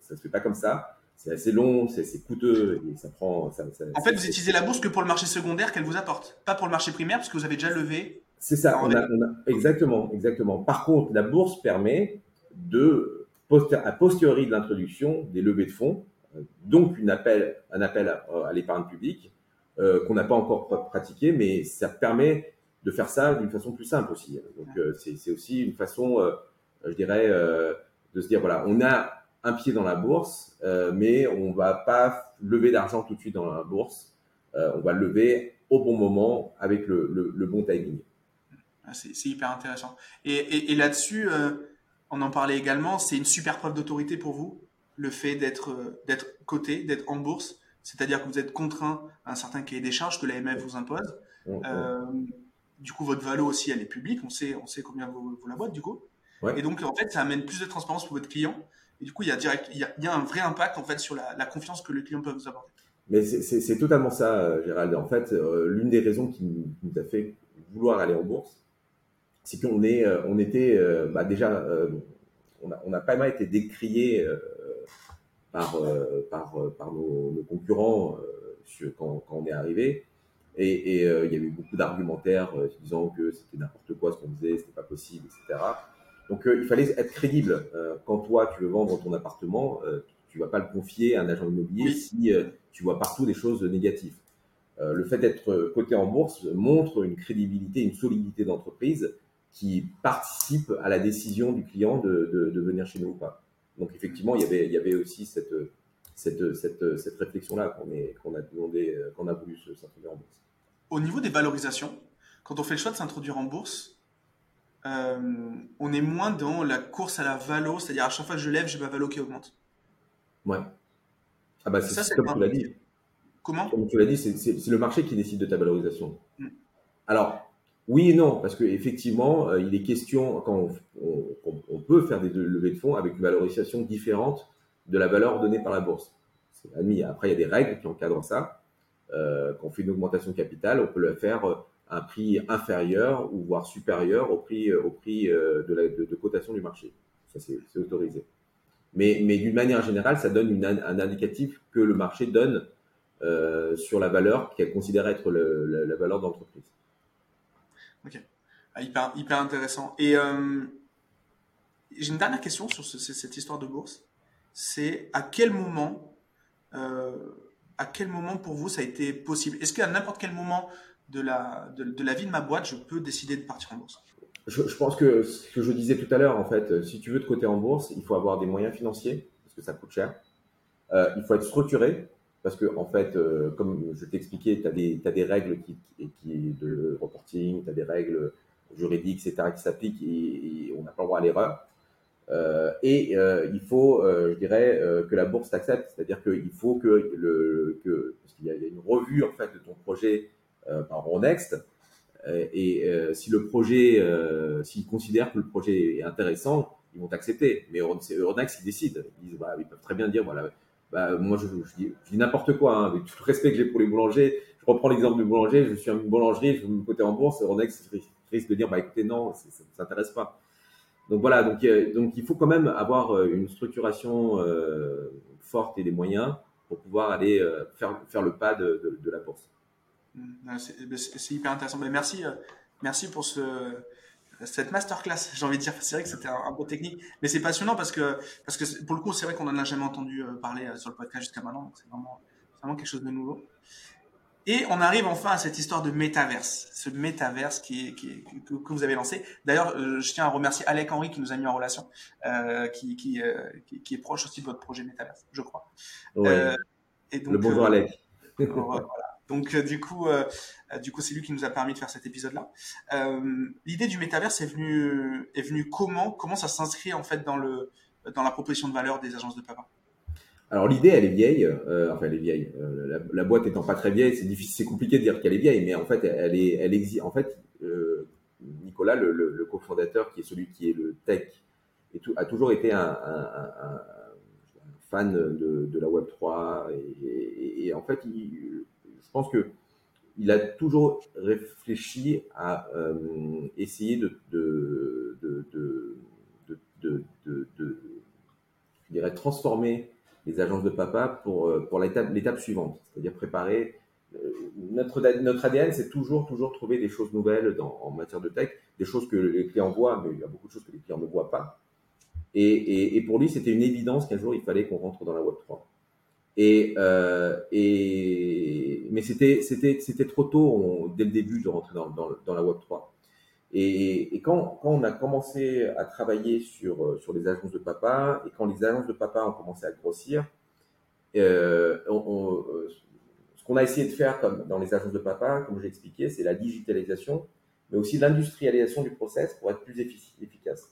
ça se fait pas comme ça. C'est assez long, c'est coûteux et ça prend. Ça, ça, en fait, vous utilisez la bourse que pour le marché secondaire qu'elle vous apporte, pas pour le marché primaire parce que vous avez déjà levé c'est ça, on a, on a, exactement, exactement. Par contre, la bourse permet de, a posteriori de l'introduction, des levées de fonds, euh, donc une appel, un appel à, l'épargne publique, euh, qu'on n'a pas encore pratiqué, mais ça permet de faire ça d'une façon plus simple aussi. Donc, euh, c'est aussi une façon, euh, je dirais, euh, de se dire, voilà, on a un pied dans la bourse, mais on va pas lever d'argent tout de suite dans la bourse. on va le lever au bon moment avec le, le, le bon timing. Ah, c'est hyper intéressant. Et, et, là-dessus, euh, on en parlait également, c'est une super preuve d'autorité pour vous, le fait d'être euh, d'être coté, d'être en bourse, c'est-à-dire que vous êtes contraint à un certain cahier des charges que l'AMF vous impose. Euh, du coup, votre valo aussi, elle est publique, on sait, on sait combien vous, vous la boîte, du coup. Et donc, en fait, ça amène plus de transparence pour votre client. Du coup, il y a, direct, il y a, un vrai impact, en fait, sur la, confiance que le client peut vous apporter. Mais c'est totalement ça, Gérald. En fait, l'une des raisons qui nous a fait vouloir aller en bourse, c'est qu'on est, euh, on était euh, bah déjà, euh, on a, pas mal été décrié par, par, nos, concurrents quand, on est arrivé. Et, et euh, il y a eu beaucoup d'argumentaires euh, disant que c'était n'importe quoi ce qu'on faisait, c'était pas possible, etc. Donc euh, il fallait être crédible. quand toi tu veux vendre ton appartement, tu vas pas le confier à un agent immobilier si tu vois partout des choses négatives. le fait d'être coté en bourse montre une crédibilité, une solidité d'entreprise qui participe à la décision du client de, de, de, venir chez nous ou pas. Donc effectivement, il y avait, il y avait aussi cette, cette, cette, cette réflexion-là qu'on qu'on a demandé, qu'on a voulu s'introduire en bourse. Au niveau des valorisations, quand on fait le choix de s'introduire en bourse, euh, on est moins dans la course à la valo, c'est-à-dire à chaque fois que je lève, j'ai ma valo qui augmente. Ouais. Ah bah c'est comme tu l'as dit. Comment Comme tu l'as dit, c'est le marché qui décide de ta valorisation. Mm. Alors, oui et non, parce qu'effectivement, euh, il est question, quand on, on, on, peut faire des levées de fonds avec une valorisation différente de la valeur donnée par la bourse. C'est admis. Après, il y a des règles qui encadrent ça. Euh, quand on fait une augmentation de capital, on peut le faire à un prix inférieur ou voire supérieur au prix, euh, au prix euh, de, la, de, cotation du marché. Ça, c'est autorisé. Mais, mais d'une manière générale, ça donne un indicatif que le marché donne euh, sur la valeur qu'elle considère être le, la, valeur d'entreprise. Ok. Ah, hyper, hyper intéressant. Et j'ai une dernière question sur ce, cette histoire de bourse. C'est à quel moment, à quel moment pour vous ça a été possible? Est-ce qu'à n'importe quel moment de la, de, la vie de ma boîte, je peux décider de partir en bourse je, pense que ce que je disais tout à l'heure, en fait, si tu veux te coter en bourse, il faut avoir des moyens financiers, parce que ça coûte cher. Euh, il faut être structuré, parce que en fait, euh, comme je t'expliquais, tu as as des règles qui, qui de reporting, tu as des règles juridiques, etc., qui s'appliquent et, on n'a pas le droit à l'erreur. Euh, et il faut, je dirais, que la bourse t'accepte, c'est-à-dire qu'il faut que le, que parce qu'il y, a une revue en fait de ton projet par Euronext, et si le projet, s'ils considèrent que le projet est intéressant, ils vont t'accepter. Mais Euronext, ils disent, bah, ils peuvent très bien dire, voilà bah, moi je, dis, n'importe quoi, hein, avec tout le respect que j'ai pour les boulangers. Je reprends l'exemple du boulanger, je suis une boulangerie, je veux me côté en bourse, Ronex risque de dire bah écoutez non, ça ne s'intéresse pas. Donc voilà, donc, donc il faut quand même avoir une structuration forte et des moyens pour pouvoir aller faire, faire le pas de, de, la bourse. Mmh, c'est hyper intéressant. Mais merci, merci pour ce, cette masterclass, j'ai envie de dire. C'est vrai que c'était un, un, peu technique, mais c'est passionnant parce que, parce que pour le coup, c'est vrai qu'on n'en a jamais entendu euh, parler euh, sur le podcast jusqu'à maintenant. C'est vraiment, vraiment quelque chose de nouveau. Et on arrive enfin à cette histoire de métaverse, ce métaverse qui, qui que, vous avez lancé. D'ailleurs, euh, je tiens à remercier Alec Henry qui nous a mis en relation, euh, qui, qui, qui, est proche aussi de votre projet métaverse, je crois. Ouais. et donc, le bonjour Alec. voilà. Donc euh, du coup, euh, euh, du coup, c'est lui qui nous a permis de faire cet épisode-là. L'idée du métaverse est venue, est venue comment? Comment ça s'inscrit en fait dans le dans la proposition de valeur des agences de papa? Alors l'idée, elle est vieille, enfin elle est vieille. la, boîte étant pas très vieille, c'est difficile, c'est compliqué de dire qu'elle est vieille, mais en fait, elle est, elle existe. En fait, Nicolas, le, cofondateur, qui est celui qui est le tech, a toujours été un, fan de, de, la Web 3, et, et en fait, il, je pense que il a toujours réfléchi à euh, essayer de, je dirais, transformer les agences de papa pour, euh, pour l'étape suivante, c'est-à-dire préparer. Euh, notre, notre ADN, c'est toujours, toujours trouver des choses nouvelles en matière de tech, des choses que les clients voient, mais il y a beaucoup de choses que les clients ne voient pas. Et, et, et pour lui, c'était une évidence qu'un jour, il fallait qu'on rentre dans la Web 3. Et, euh, et mais c'était c'était c'était trop tôt dès le début de rentrer dans, dans, dans la Web 3. Et, et quand, quand, on a commencé à travailler sur sur les agences de papa et quand les agences de papa ont commencé à grossir, euh, on, ce qu'on a essayé de faire comme dans les agences de papa, comme j'ai expliqué, c'est la digitalisation, mais aussi l'industrialisation du process pour être plus efficace.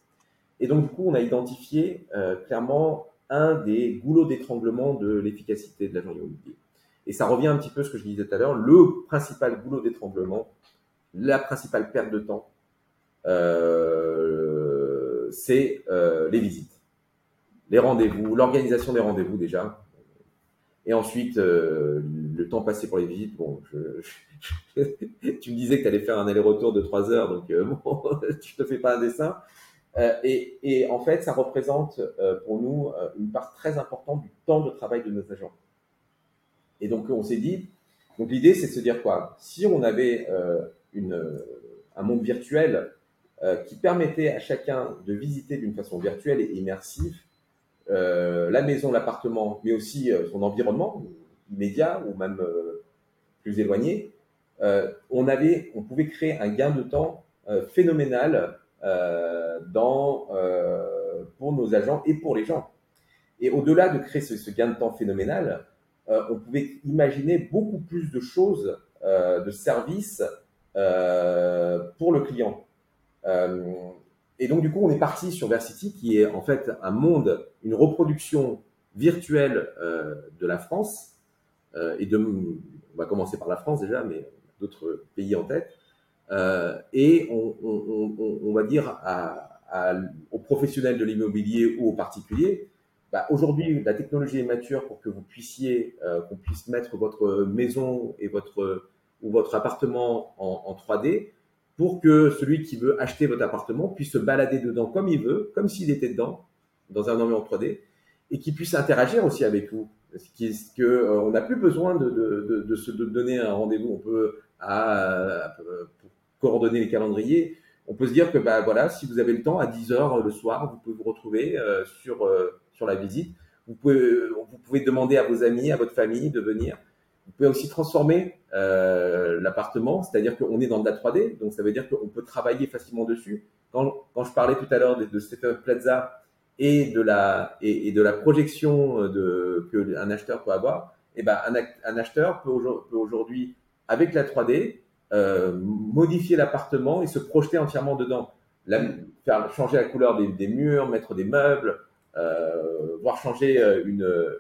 Et donc du coup, on a identifié euh, clairement un des goulots d'étranglement de l'efficacité de l'agent immobilier. Et ça revient un petit peu à ce que je disais tout à l'heure, le principal goulot d'étranglement, la principale perte de temps, euh, c'est euh, les visites, les rendez-vous, l'organisation des rendez-vous déjà, et ensuite euh, le temps passé pour les visites. Bon, tu me disais que tu allais faire un aller-retour de trois heures, donc bon, je te fais pas un dessin. Euh, et, et, en fait, ça représente euh, pour nous euh, une part très importante du temps de travail de nos agents. Et donc, on s'est dit, donc l'idée, c'est de se dire quoi? Si on avait une, un monde virtuel qui permettait à chacun de visiter d'une façon virtuelle et immersive la maison, l'appartement, mais aussi son environnement immédiat ou même plus éloigné, on avait, on pouvait créer un gain de temps phénoménal euh, dans, euh, pour nos agents et pour les gens. Et au-delà de créer ce, gain de temps phénoménal, euh, on pouvait imaginer beaucoup plus de choses, de services pour le client. et donc du coup, on est parti sur Versity, qui est en fait un monde, une reproduction virtuelle de la France. et de, on va commencer par la France déjà, mais d'autres pays en tête. Euh, et on, va dire aux professionnels de l'immobilier ou aux particuliers, bah, aujourd'hui la technologie est mature pour que vous puissiez, euh, qu'on puisse mettre votre maison et votre ou votre appartement en, en 3D pour que celui qui veut acheter votre appartement puisse se balader dedans comme il veut, comme s'il était dedans, dans un environnement 3D, et qu'il puisse interagir aussi avec vous. Ce qui est que euh, on n'a plus besoin de, se donner un rendez-vous. On peut à, à, coordonner les calendriers, on peut se dire que bah voilà, si vous avez le temps à 10 heures le soir, vous pouvez vous retrouver euh, sur euh, sur la visite. Vous pouvez euh, vous pouvez demander à vos amis, à votre famille de venir. Vous pouvez aussi transformer l'appartement, c'est-à-dire qu'on est dans de la 3D, donc ça veut dire qu'on peut travailler facilement dessus. Quand, quand je parlais tout à l'heure de, de Stephen Plaza et de la et, de la projection de que un acheteur peut avoir, et eh ben un, un acheteur peut aujourd'hui avec la 3D euh, modifier l'appartement et se projeter entièrement dedans. faire changer la couleur des, des murs, mettre des meubles, euh, voire changer euh, une, euh,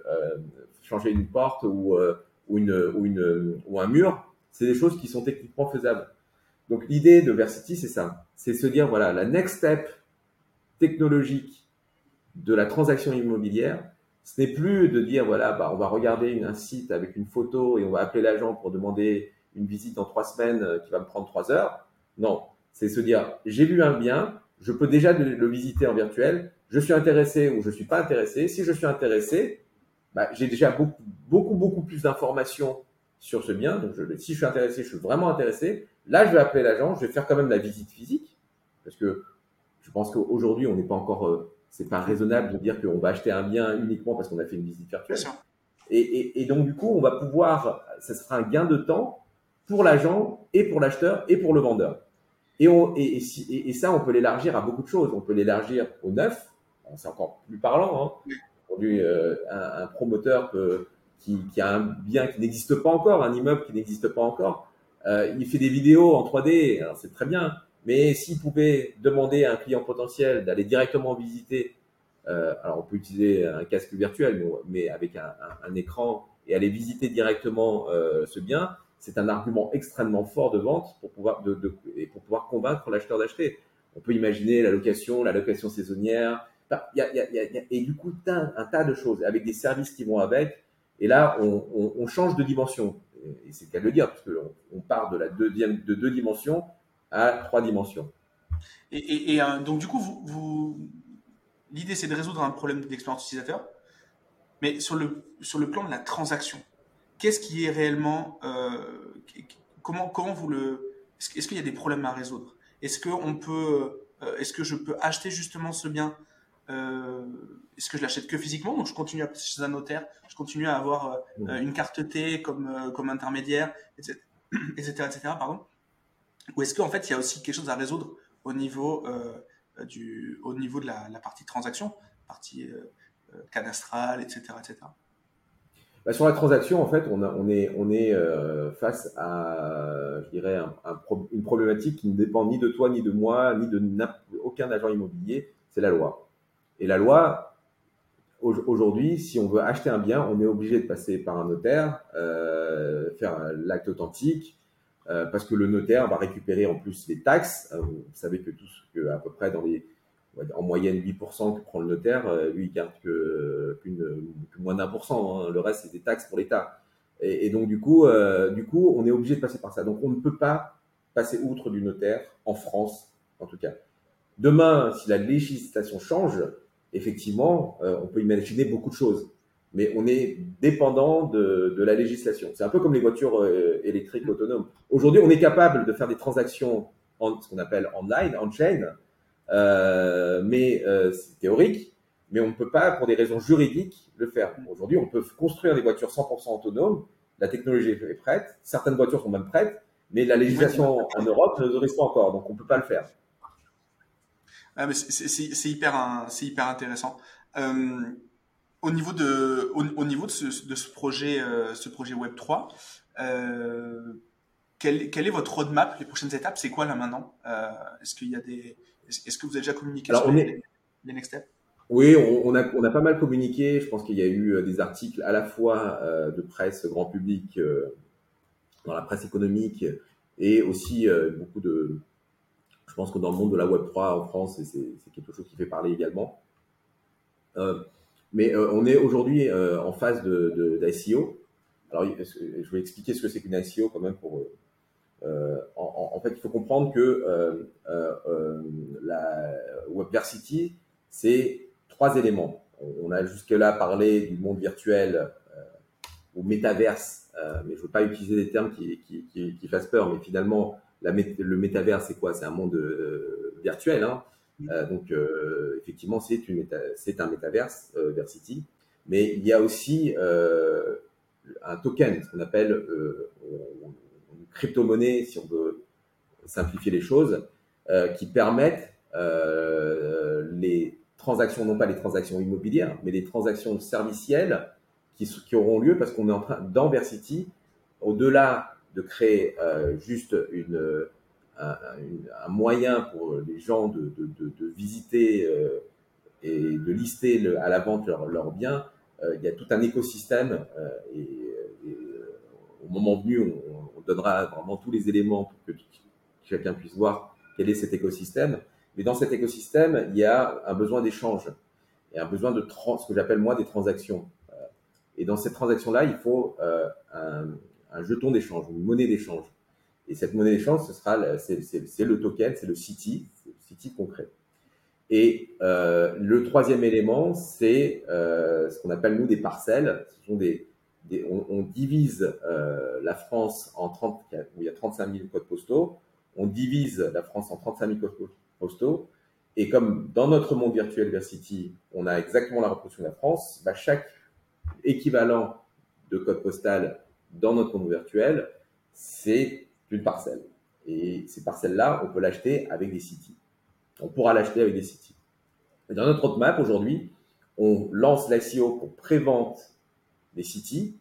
changer une porte ou, euh, ou, une, ou, une, ou un mur, c'est des choses qui sont techniquement faisables. Donc l'idée de Versity, c'est ça. C'est se dire, voilà, la next step technologique de la transaction immobilière, ce n'est plus de dire, voilà, bah, on va regarder un site avec une photo et on va appeler l'agent pour demander une visite en trois semaines euh, qui va me prendre trois heures. Non, c'est se dire, j'ai vu un bien, je peux déjà le, visiter en virtuel, je suis intéressé ou je suis pas intéressé. Si je suis intéressé, bah, j'ai déjà beaucoup, beaucoup, beaucoup plus d'informations sur ce bien. Donc, je, si je suis intéressé, je suis vraiment intéressé. Là, je vais appeler l'agent, je vais faire quand même la visite physique, parce que je pense qu'aujourd'hui, on n'est pas encore, euh, c'est pas raisonnable de dire qu'on va acheter un bien uniquement parce qu'on a fait une visite virtuelle. Et, et, donc, du coup, on va pouvoir, ça sera un gain de temps pour l'agent et pour l'acheteur et pour le vendeur. Et, ça, on peut l'élargir à beaucoup de choses. On peut l'élargir au neuf. C'est encore plus parlant. Hein. Aujourd'hui, euh, un, promoteur qui, a un bien qui n'existe pas encore, un immeuble qui n'existe pas encore, euh, il fait des vidéos en 3D. C'est très bien. Mais s'il pouvait demander à un client potentiel d'aller directement visiter, euh, alors on peut utiliser un casque virtuel, mais, avec un, écran et aller visiter directement ce bien, c'est un argument extrêmement fort de vente pour pouvoir, pour pouvoir convaincre l'acheteur d'acheter. On peut imaginer la location, la location saisonnière, y a, et du coup, un, tas de choses avec des services qui vont avec. Et là, on, change de dimension. Et c'est le cas de le dire, parce qu'on on part de la deuxième, de deux dimensions à trois dimensions. Et, euh, donc, du coup, l'idée, c'est de résoudre un problème d'expérience utilisateur, mais sur le, sur le plan de la transaction qu'est-ce qui est réellement, euh, comment, comment vous le, est-ce, qu'il y a des problèmes à résoudre? Est-ce que on peut, euh, est-ce que je peux acheter justement ce bien euh, Est-ce que je l'achète que physiquement? Donc je continue à passer chez un notaire, je continue à avoir une carte T comme comme intermédiaire, etc., etc., etc. pardon. Ou est-ce qu'en fait il y a aussi quelque chose à résoudre au niveau du, au niveau de la, la partie transaction, partie cadastrale, etc., etc. Bah, sur la transaction, en fait, on, est, euh, face à, une problématique qui ne dépend ni de toi, ni de moi, ni de aucun agent immobilier. C'est la loi. Et la loi, aujourd'hui, si on veut acheter un bien, on est obligé de passer par un notaire, euh, faire l'acte authentique, euh, parce que le notaire va récupérer en plus les taxes. Vous savez que tout, à peu près dans les en moyenne 8% que prend le notaire, euh, lui il garde que, moins d'un pour cent. Hein. Le reste c'est des taxes pour l'État. Et, donc du coup, euh, du coup, on est obligé de passer par ça. Donc on ne peut pas passer outre du notaire en France, en tout cas. Demain, si la législation change, effectivement, euh, on peut imaginer beaucoup de choses. Mais on est dépendant de, la législation. C'est un peu comme les voitures électriques autonomes. Aujourd'hui, on est capable de faire des transactions en ce qu'on appelle online, on-chain, mais euh, c'est théorique, mais on ne peut pas, pour des raisons juridiques, le faire. Aujourd'hui, on peut construire des voitures 100% autonomes, la technologie est prête, certaines voitures sont même prêtes, mais la législation en Europe ne l'autorise pas encore, donc on ne peut pas le faire. Ah, c'est hyper, c'est hyper intéressant. Euh, au niveau de, au, niveau de ce, de ce projet, euh, ce projet Web 3, euh, quelle, quelle, est votre roadmap, les prochaines étapes? C'est quoi là maintenant? Est-ce qu'il y a des, est-ce que vous avez déjà communiqué sur les, next steps? Oui, on, a, on a pas mal communiqué. Je pense qu'il y a eu euh, des articles à la fois euh, de presse grand public, euh, dans la presse économique, et aussi beaucoup de. Je pense que dans le monde de la Web 3 en France, c'est quelque chose qui fait parler également. mais on est aujourd'hui en phase de, d'ICO. Alors, je vais expliquer ce que c'est qu'une ICO quand même pour en, en, fait, il faut comprendre que euh, euh, la Webversity, c'est trois éléments. On a jusque-là parlé du monde virtuel ou métaverse, mais je veux pas utiliser des termes qui, qui, fassent peur, mais finalement, le métaverse, c'est quoi? C'est un monde virtuel. Hein euh, donc, euh, effectivement, c'est un métaverse, euh, Versity. Mais il y a aussi un token, ce qu'on appelle, crypto-monnaies, si on veut simplifier les choses, euh, qui permettent euh, les transactions, non pas les transactions immobilières, mais les transactions servicielles qui, auront lieu parce qu'on est en train, dans Versity, au-delà de créer euh, juste un, moyen pour les gens de, visiter et de lister à la vente leurs leur biens, il y a tout un écosystème et, et, au moment venu, on, donnera vraiment tous les éléments pour que chacun puisse voir quel est cet écosystème. Mais dans cet écosystème, il y a un besoin d'échange et un besoin de trans, ce que j'appelle moi des transactions. Euh, et dans cette transaction-là, il faut euh, un, jeton d'échange, une monnaie d'échange. Et cette monnaie d'échange, ce sera, c'est le token, c'est le City, le City concret. Et euh, le troisième élément, c'est ce qu'on appelle nous des parcelles. Ce sont des, on, divise euh, la France en 30, où il y a 35 000 codes postaux. On divise la France en 35 000 codes postaux. Et comme dans notre monde virtuel Versity, on a exactement la reproduction de la France, bah chaque équivalent de code postal dans notre monde virtuel, c'est une parcelle. Et ces parcelles-là, on peut l'acheter avec des cities. On pourra l'acheter avec des cities. Dans notre roadmap aujourd'hui, on lance l'ICO pour prévente des cities.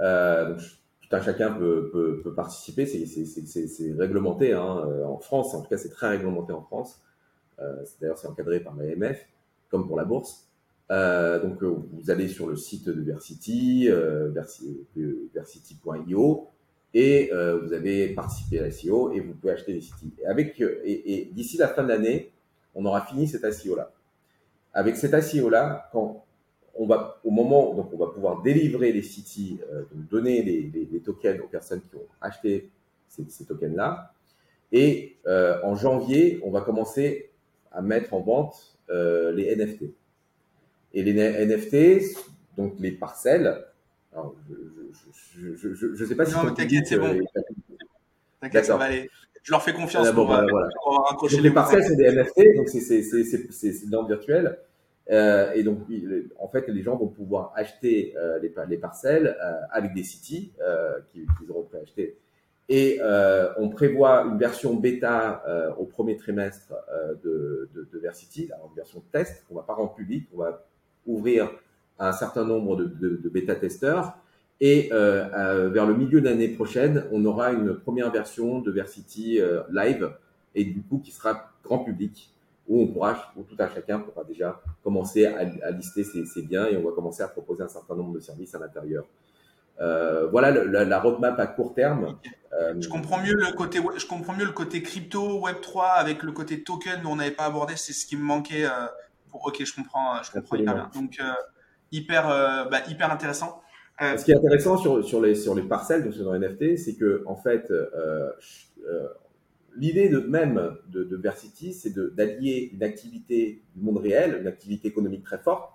Euh, tout un chacun peut, peut, peut participer, c'est réglementé hein, euh, en France, en tout cas c'est très réglementé en France. Euh, D'ailleurs c'est encadré par l'AMF, comme pour la bourse. Euh, donc vous allez sur le site de Versity, euh, versity.io, et vous avez participé à l'ICO et vous pouvez acheter des cities. Et, avec, et, et d'ici la fin de l'année, on aura fini cet ICO-là. Avec cet ICO-là, quand on va, au moment, donc on va pouvoir délivrer les cities, euh, donner les, les, les, tokens aux personnes qui ont acheté ces, ces tokens-là. Et euh, en janvier, on va commencer à mettre en vente euh, les NFT. Et les NFT, donc les parcelles, alors, je ne sais pas si. Non, t'inquiète, c'est bon. T'inquiète, ça va aller. Je leur fais confiance. Ah, bon, pour, bah, voilà. pour donc, les parcelles, c'est des NFT, donc c'est dans le virtuel. Euh, et donc, en fait, les gens vont pouvoir acheter euh, les, les, parcelles euh, avec des cities qu'ils auront pu acheter. Et on prévoit une version bêta au premier trimestre de, de, de Versity, alors une version test qu'on va pas rendre publique, on va ouvrir à un certain nombre de, de, bêta-testeurs. Et vers le milieu de l'année prochaine, on aura une première version de Versity live et du coup qui sera grand public où on pourra, où tout un chacun pourra déjà commencer à, à lister ses, ses, biens et on va commencer à proposer un certain nombre de services à l'intérieur. Euh, voilà le, la, la, roadmap à court terme. Euh, je comprends mieux le côté, je comprends mieux le côté crypto Web 3 avec le côté token dont on n'avait pas abordé. C'est ce qui me manquait. pour, ok, je comprends, je comprends hyper bien. Donc hyper, euh, bah, hyper intéressant. Euh, Ce qui est intéressant sur, sur, les, sur les parcelles, donc sur les NFT, c'est que en fait, euh, euh, l'idée même de, Versity, c'est d'allier une activité du monde réel, une activité économique très forte,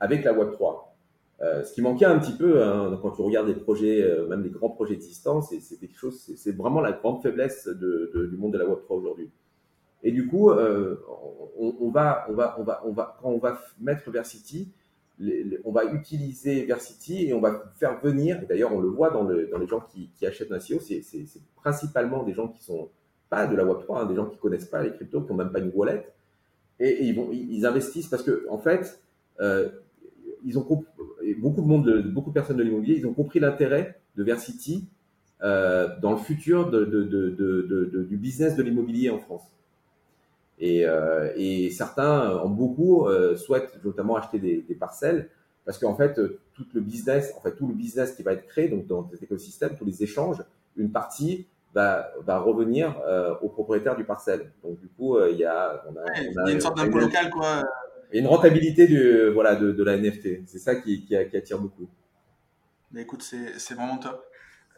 avec la Web 3. Euh, ce qui manquait un petit peu hein, quand tu regardes les projets, euh, même les grands projets existants, c'est vraiment la grande faiblesse du monde de la Web 3 aujourd'hui. Et du coup, euh, on, va, on va, on va, on va, quand on va mettre Versity, on va utiliser Versity et on va faire venir, d'ailleurs on le voit dans les gens qui, qui achètent un CEO, c'est principalement des gens qui sont pas de la Web3, hein, des gens qui connaissent pas les cryptos, qui n'ont même pas une wallet, et, ils, vont, ils investissent parce que en fait, euh, ils ont beaucoup de monde, de, beaucoup de personnes de l'immobilier, ils ont compris l'intérêt de Versity euh, dans le futur de, de, de du business de l'immobilier en France. Et, euh, et, certains en beaucoup souhaitent notamment acheter des, des parcelles parce qu'en fait tout le business, en fait tout le business qui va être créé donc dans cet écosystème, tous les échanges, une partie va, va revenir euh, au propriétaire du parcelle. Donc du coup il y a, on a, ouais, on a, il y a une sorte d'impôt local quoi. Et une rentabilité du voilà de, de la NFT. C'est ça qui, qui, qui, attire beaucoup. Mais écoute, c'est vraiment top.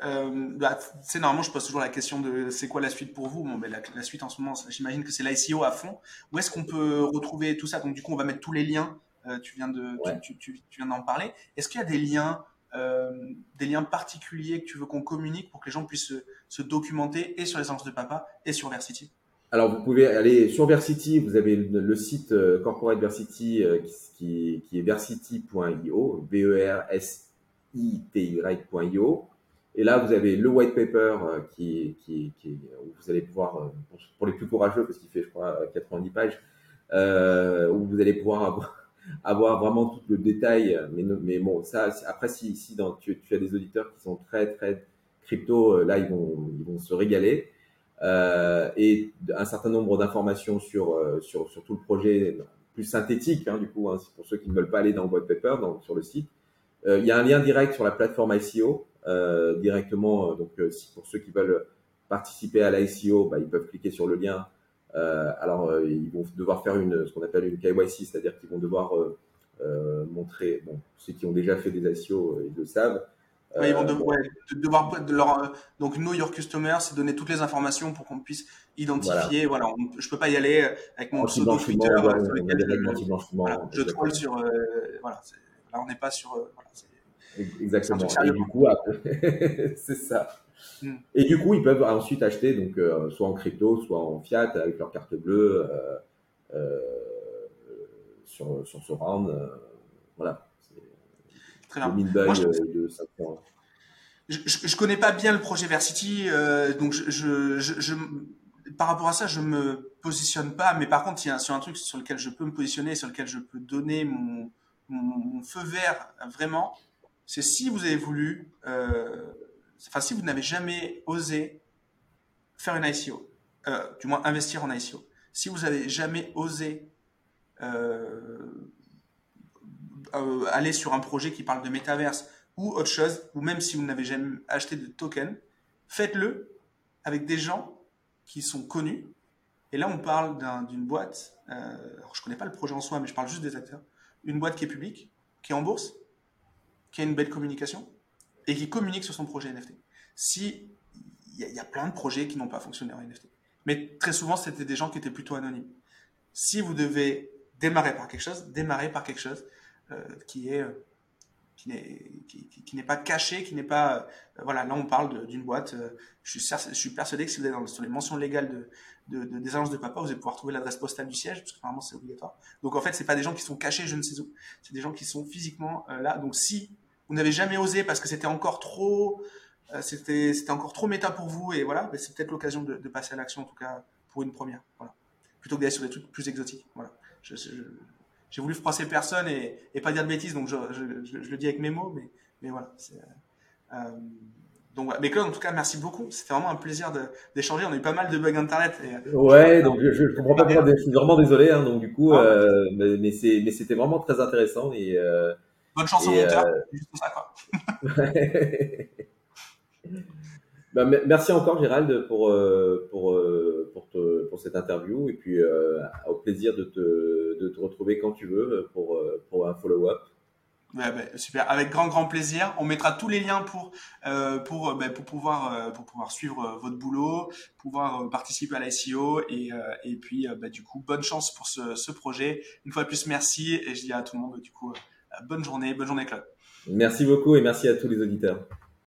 Euh, bah, c'est normalement, je pose toujours la question de c'est quoi la suite pour vous? Bon, ben, la, la suite en ce moment, j'imagine que c'est l'ICO à fond. Où est-ce qu'on peut retrouver tout ça? Donc, du coup, on va mettre tous les liens. Euh, tu viens de, ouais. tu, tu, tu, viens d'en parler. Est-ce qu'il y a des liens, euh, des liens particuliers que tu veux qu'on communique pour que les gens puissent se, documenter et sur les agences de papa et sur Versity alors, vous pouvez aller sur Versity, vous avez le, site euh, Corporate Versity euh, qui, est versity.io, V-E-R-S-I-T-Y.io. Et là, vous avez le white paper euh, qui, qui, où vous allez pouvoir, pour les plus courageux, parce qu'il fait, je crois, 90 pages, où vous allez pouvoir avoir, avoir vraiment tout le détail. Mais, mais bon, ça, après, si, si tu, as des auditeurs qui sont très, très crypto, euh, là, ils vont, ils vont se régaler. Euh, et un certain nombre d'informations sur, sur, sur tout le projet, plus synthétique, hein, du coup, hein, pour ceux qui ne veulent pas aller dans le white paper, dans, sur le site. il y a un lien direct sur la plateforme ICO euh, directement. Donc, euh, pour ceux qui veulent participer à l'ICO, bah, ils peuvent cliquer sur le lien. Euh, alors, ils vont devoir faire une, ce qu'on appelle une KYC, c'est-à-dire qu'ils vont devoir montrer, bon, ceux qui ont déjà fait des ICO, ils le savent, ils vont devoir de leur, donc know your customer, c'est donner toutes les informations pour qu'on puisse identifier. Voilà, je peux pas y aller avec mon pseudo Twitter. je, troll sur. voilà, là on n'est pas sur. Exactement. Et du coup, c'est ça. Hmm. Et du coup, ils peuvent ensuite acheter donc soit en crypto, soit en fiat avec leur carte bleue sur, sur ce round. voilà. Très bien. Moi, je, de je, je, connais pas bien le projet Versity, euh, donc je, je, par rapport à ça, je me positionne pas. Mais par contre, il y a sur un truc sur lequel je peux me positionner, sur lequel je peux donner mon, mon, feu vert vraiment, c'est si vous avez voulu, euh, enfin si vous n'avez jamais osé faire une ICO, euh, du moins investir en ICO, si vous n'avez jamais osé euh, euh, aller sur un projet qui parle de métaverse ou autre chose, ou même si vous n'avez jamais acheté de token, faites-le avec des gens qui sont connus. Et là, on parle d'une boîte, je connais pas le projet en soi, mais je parle juste des acteurs. Une boîte qui est publique, qui est en bourse, qui a une belle communication et qui communique sur son projet NFT. Si il y, a plein de projets qui n'ont pas fonctionné en NFT, mais très souvent c'était des gens qui étaient plutôt anonymes. Si vous devez démarrer par quelque chose, démarrer par quelque chose euh, qui est euh, qui n'est qui, n'est pas caché, qui n'est pas euh, voilà là on parle d'une boîte. je suis persuadé que si vous êtes sur les mentions légales de, des agences de papa, vous allez pouvoir trouver l'adresse postale du siège parce que normalement c'est obligatoire. Donc en fait c'est pas des gens qui sont cachés je ne sais où, c'est des gens qui sont physiquement là. Donc si vous n'avez jamais osé parce que c'était encore trop c'était c'était encore trop méta pour vous et voilà, ben, c'est peut-être l'occasion de, de, passer à l'action en tout cas pour une première. Voilà. Plutôt que d'aller sur des trucs plus exotiques. Voilà. je, j'ai voulu froisser personne et, et, pas dire de bêtises, donc je, le dis avec mes mots, mais, mais voilà. Euh, donc, mais Claude, en tout cas, merci beaucoup. C'était vraiment un plaisir d'échanger. On a eu pas mal de bugs internet. Et, euh, ouais, donc je, je comprends pas pourquoi. Je suis vraiment désolé. Hein, donc du coup, ah, euh, mais, mais c'était vraiment très intéressant et. Euh, Bonne chance au monteur. Euh, juste ça, quoi. Bah, merci encore Gérald pour euh, pour euh, pour, te, pour cette interview et puis euh, au plaisir de te, de te retrouver quand tu veux pour pour un follow-up. Ouais, bah, super, avec grand grand plaisir. On mettra tous les liens pour euh, pour bah, pour pouvoir pour pouvoir suivre votre boulot, pouvoir participer à l'ICO et et puis bah, du coup bonne chance pour ce, ce projet. Une fois de plus merci et je dis à tout le monde du coup bonne journée, bonne journée Claude. Merci beaucoup et merci à tous les auditeurs.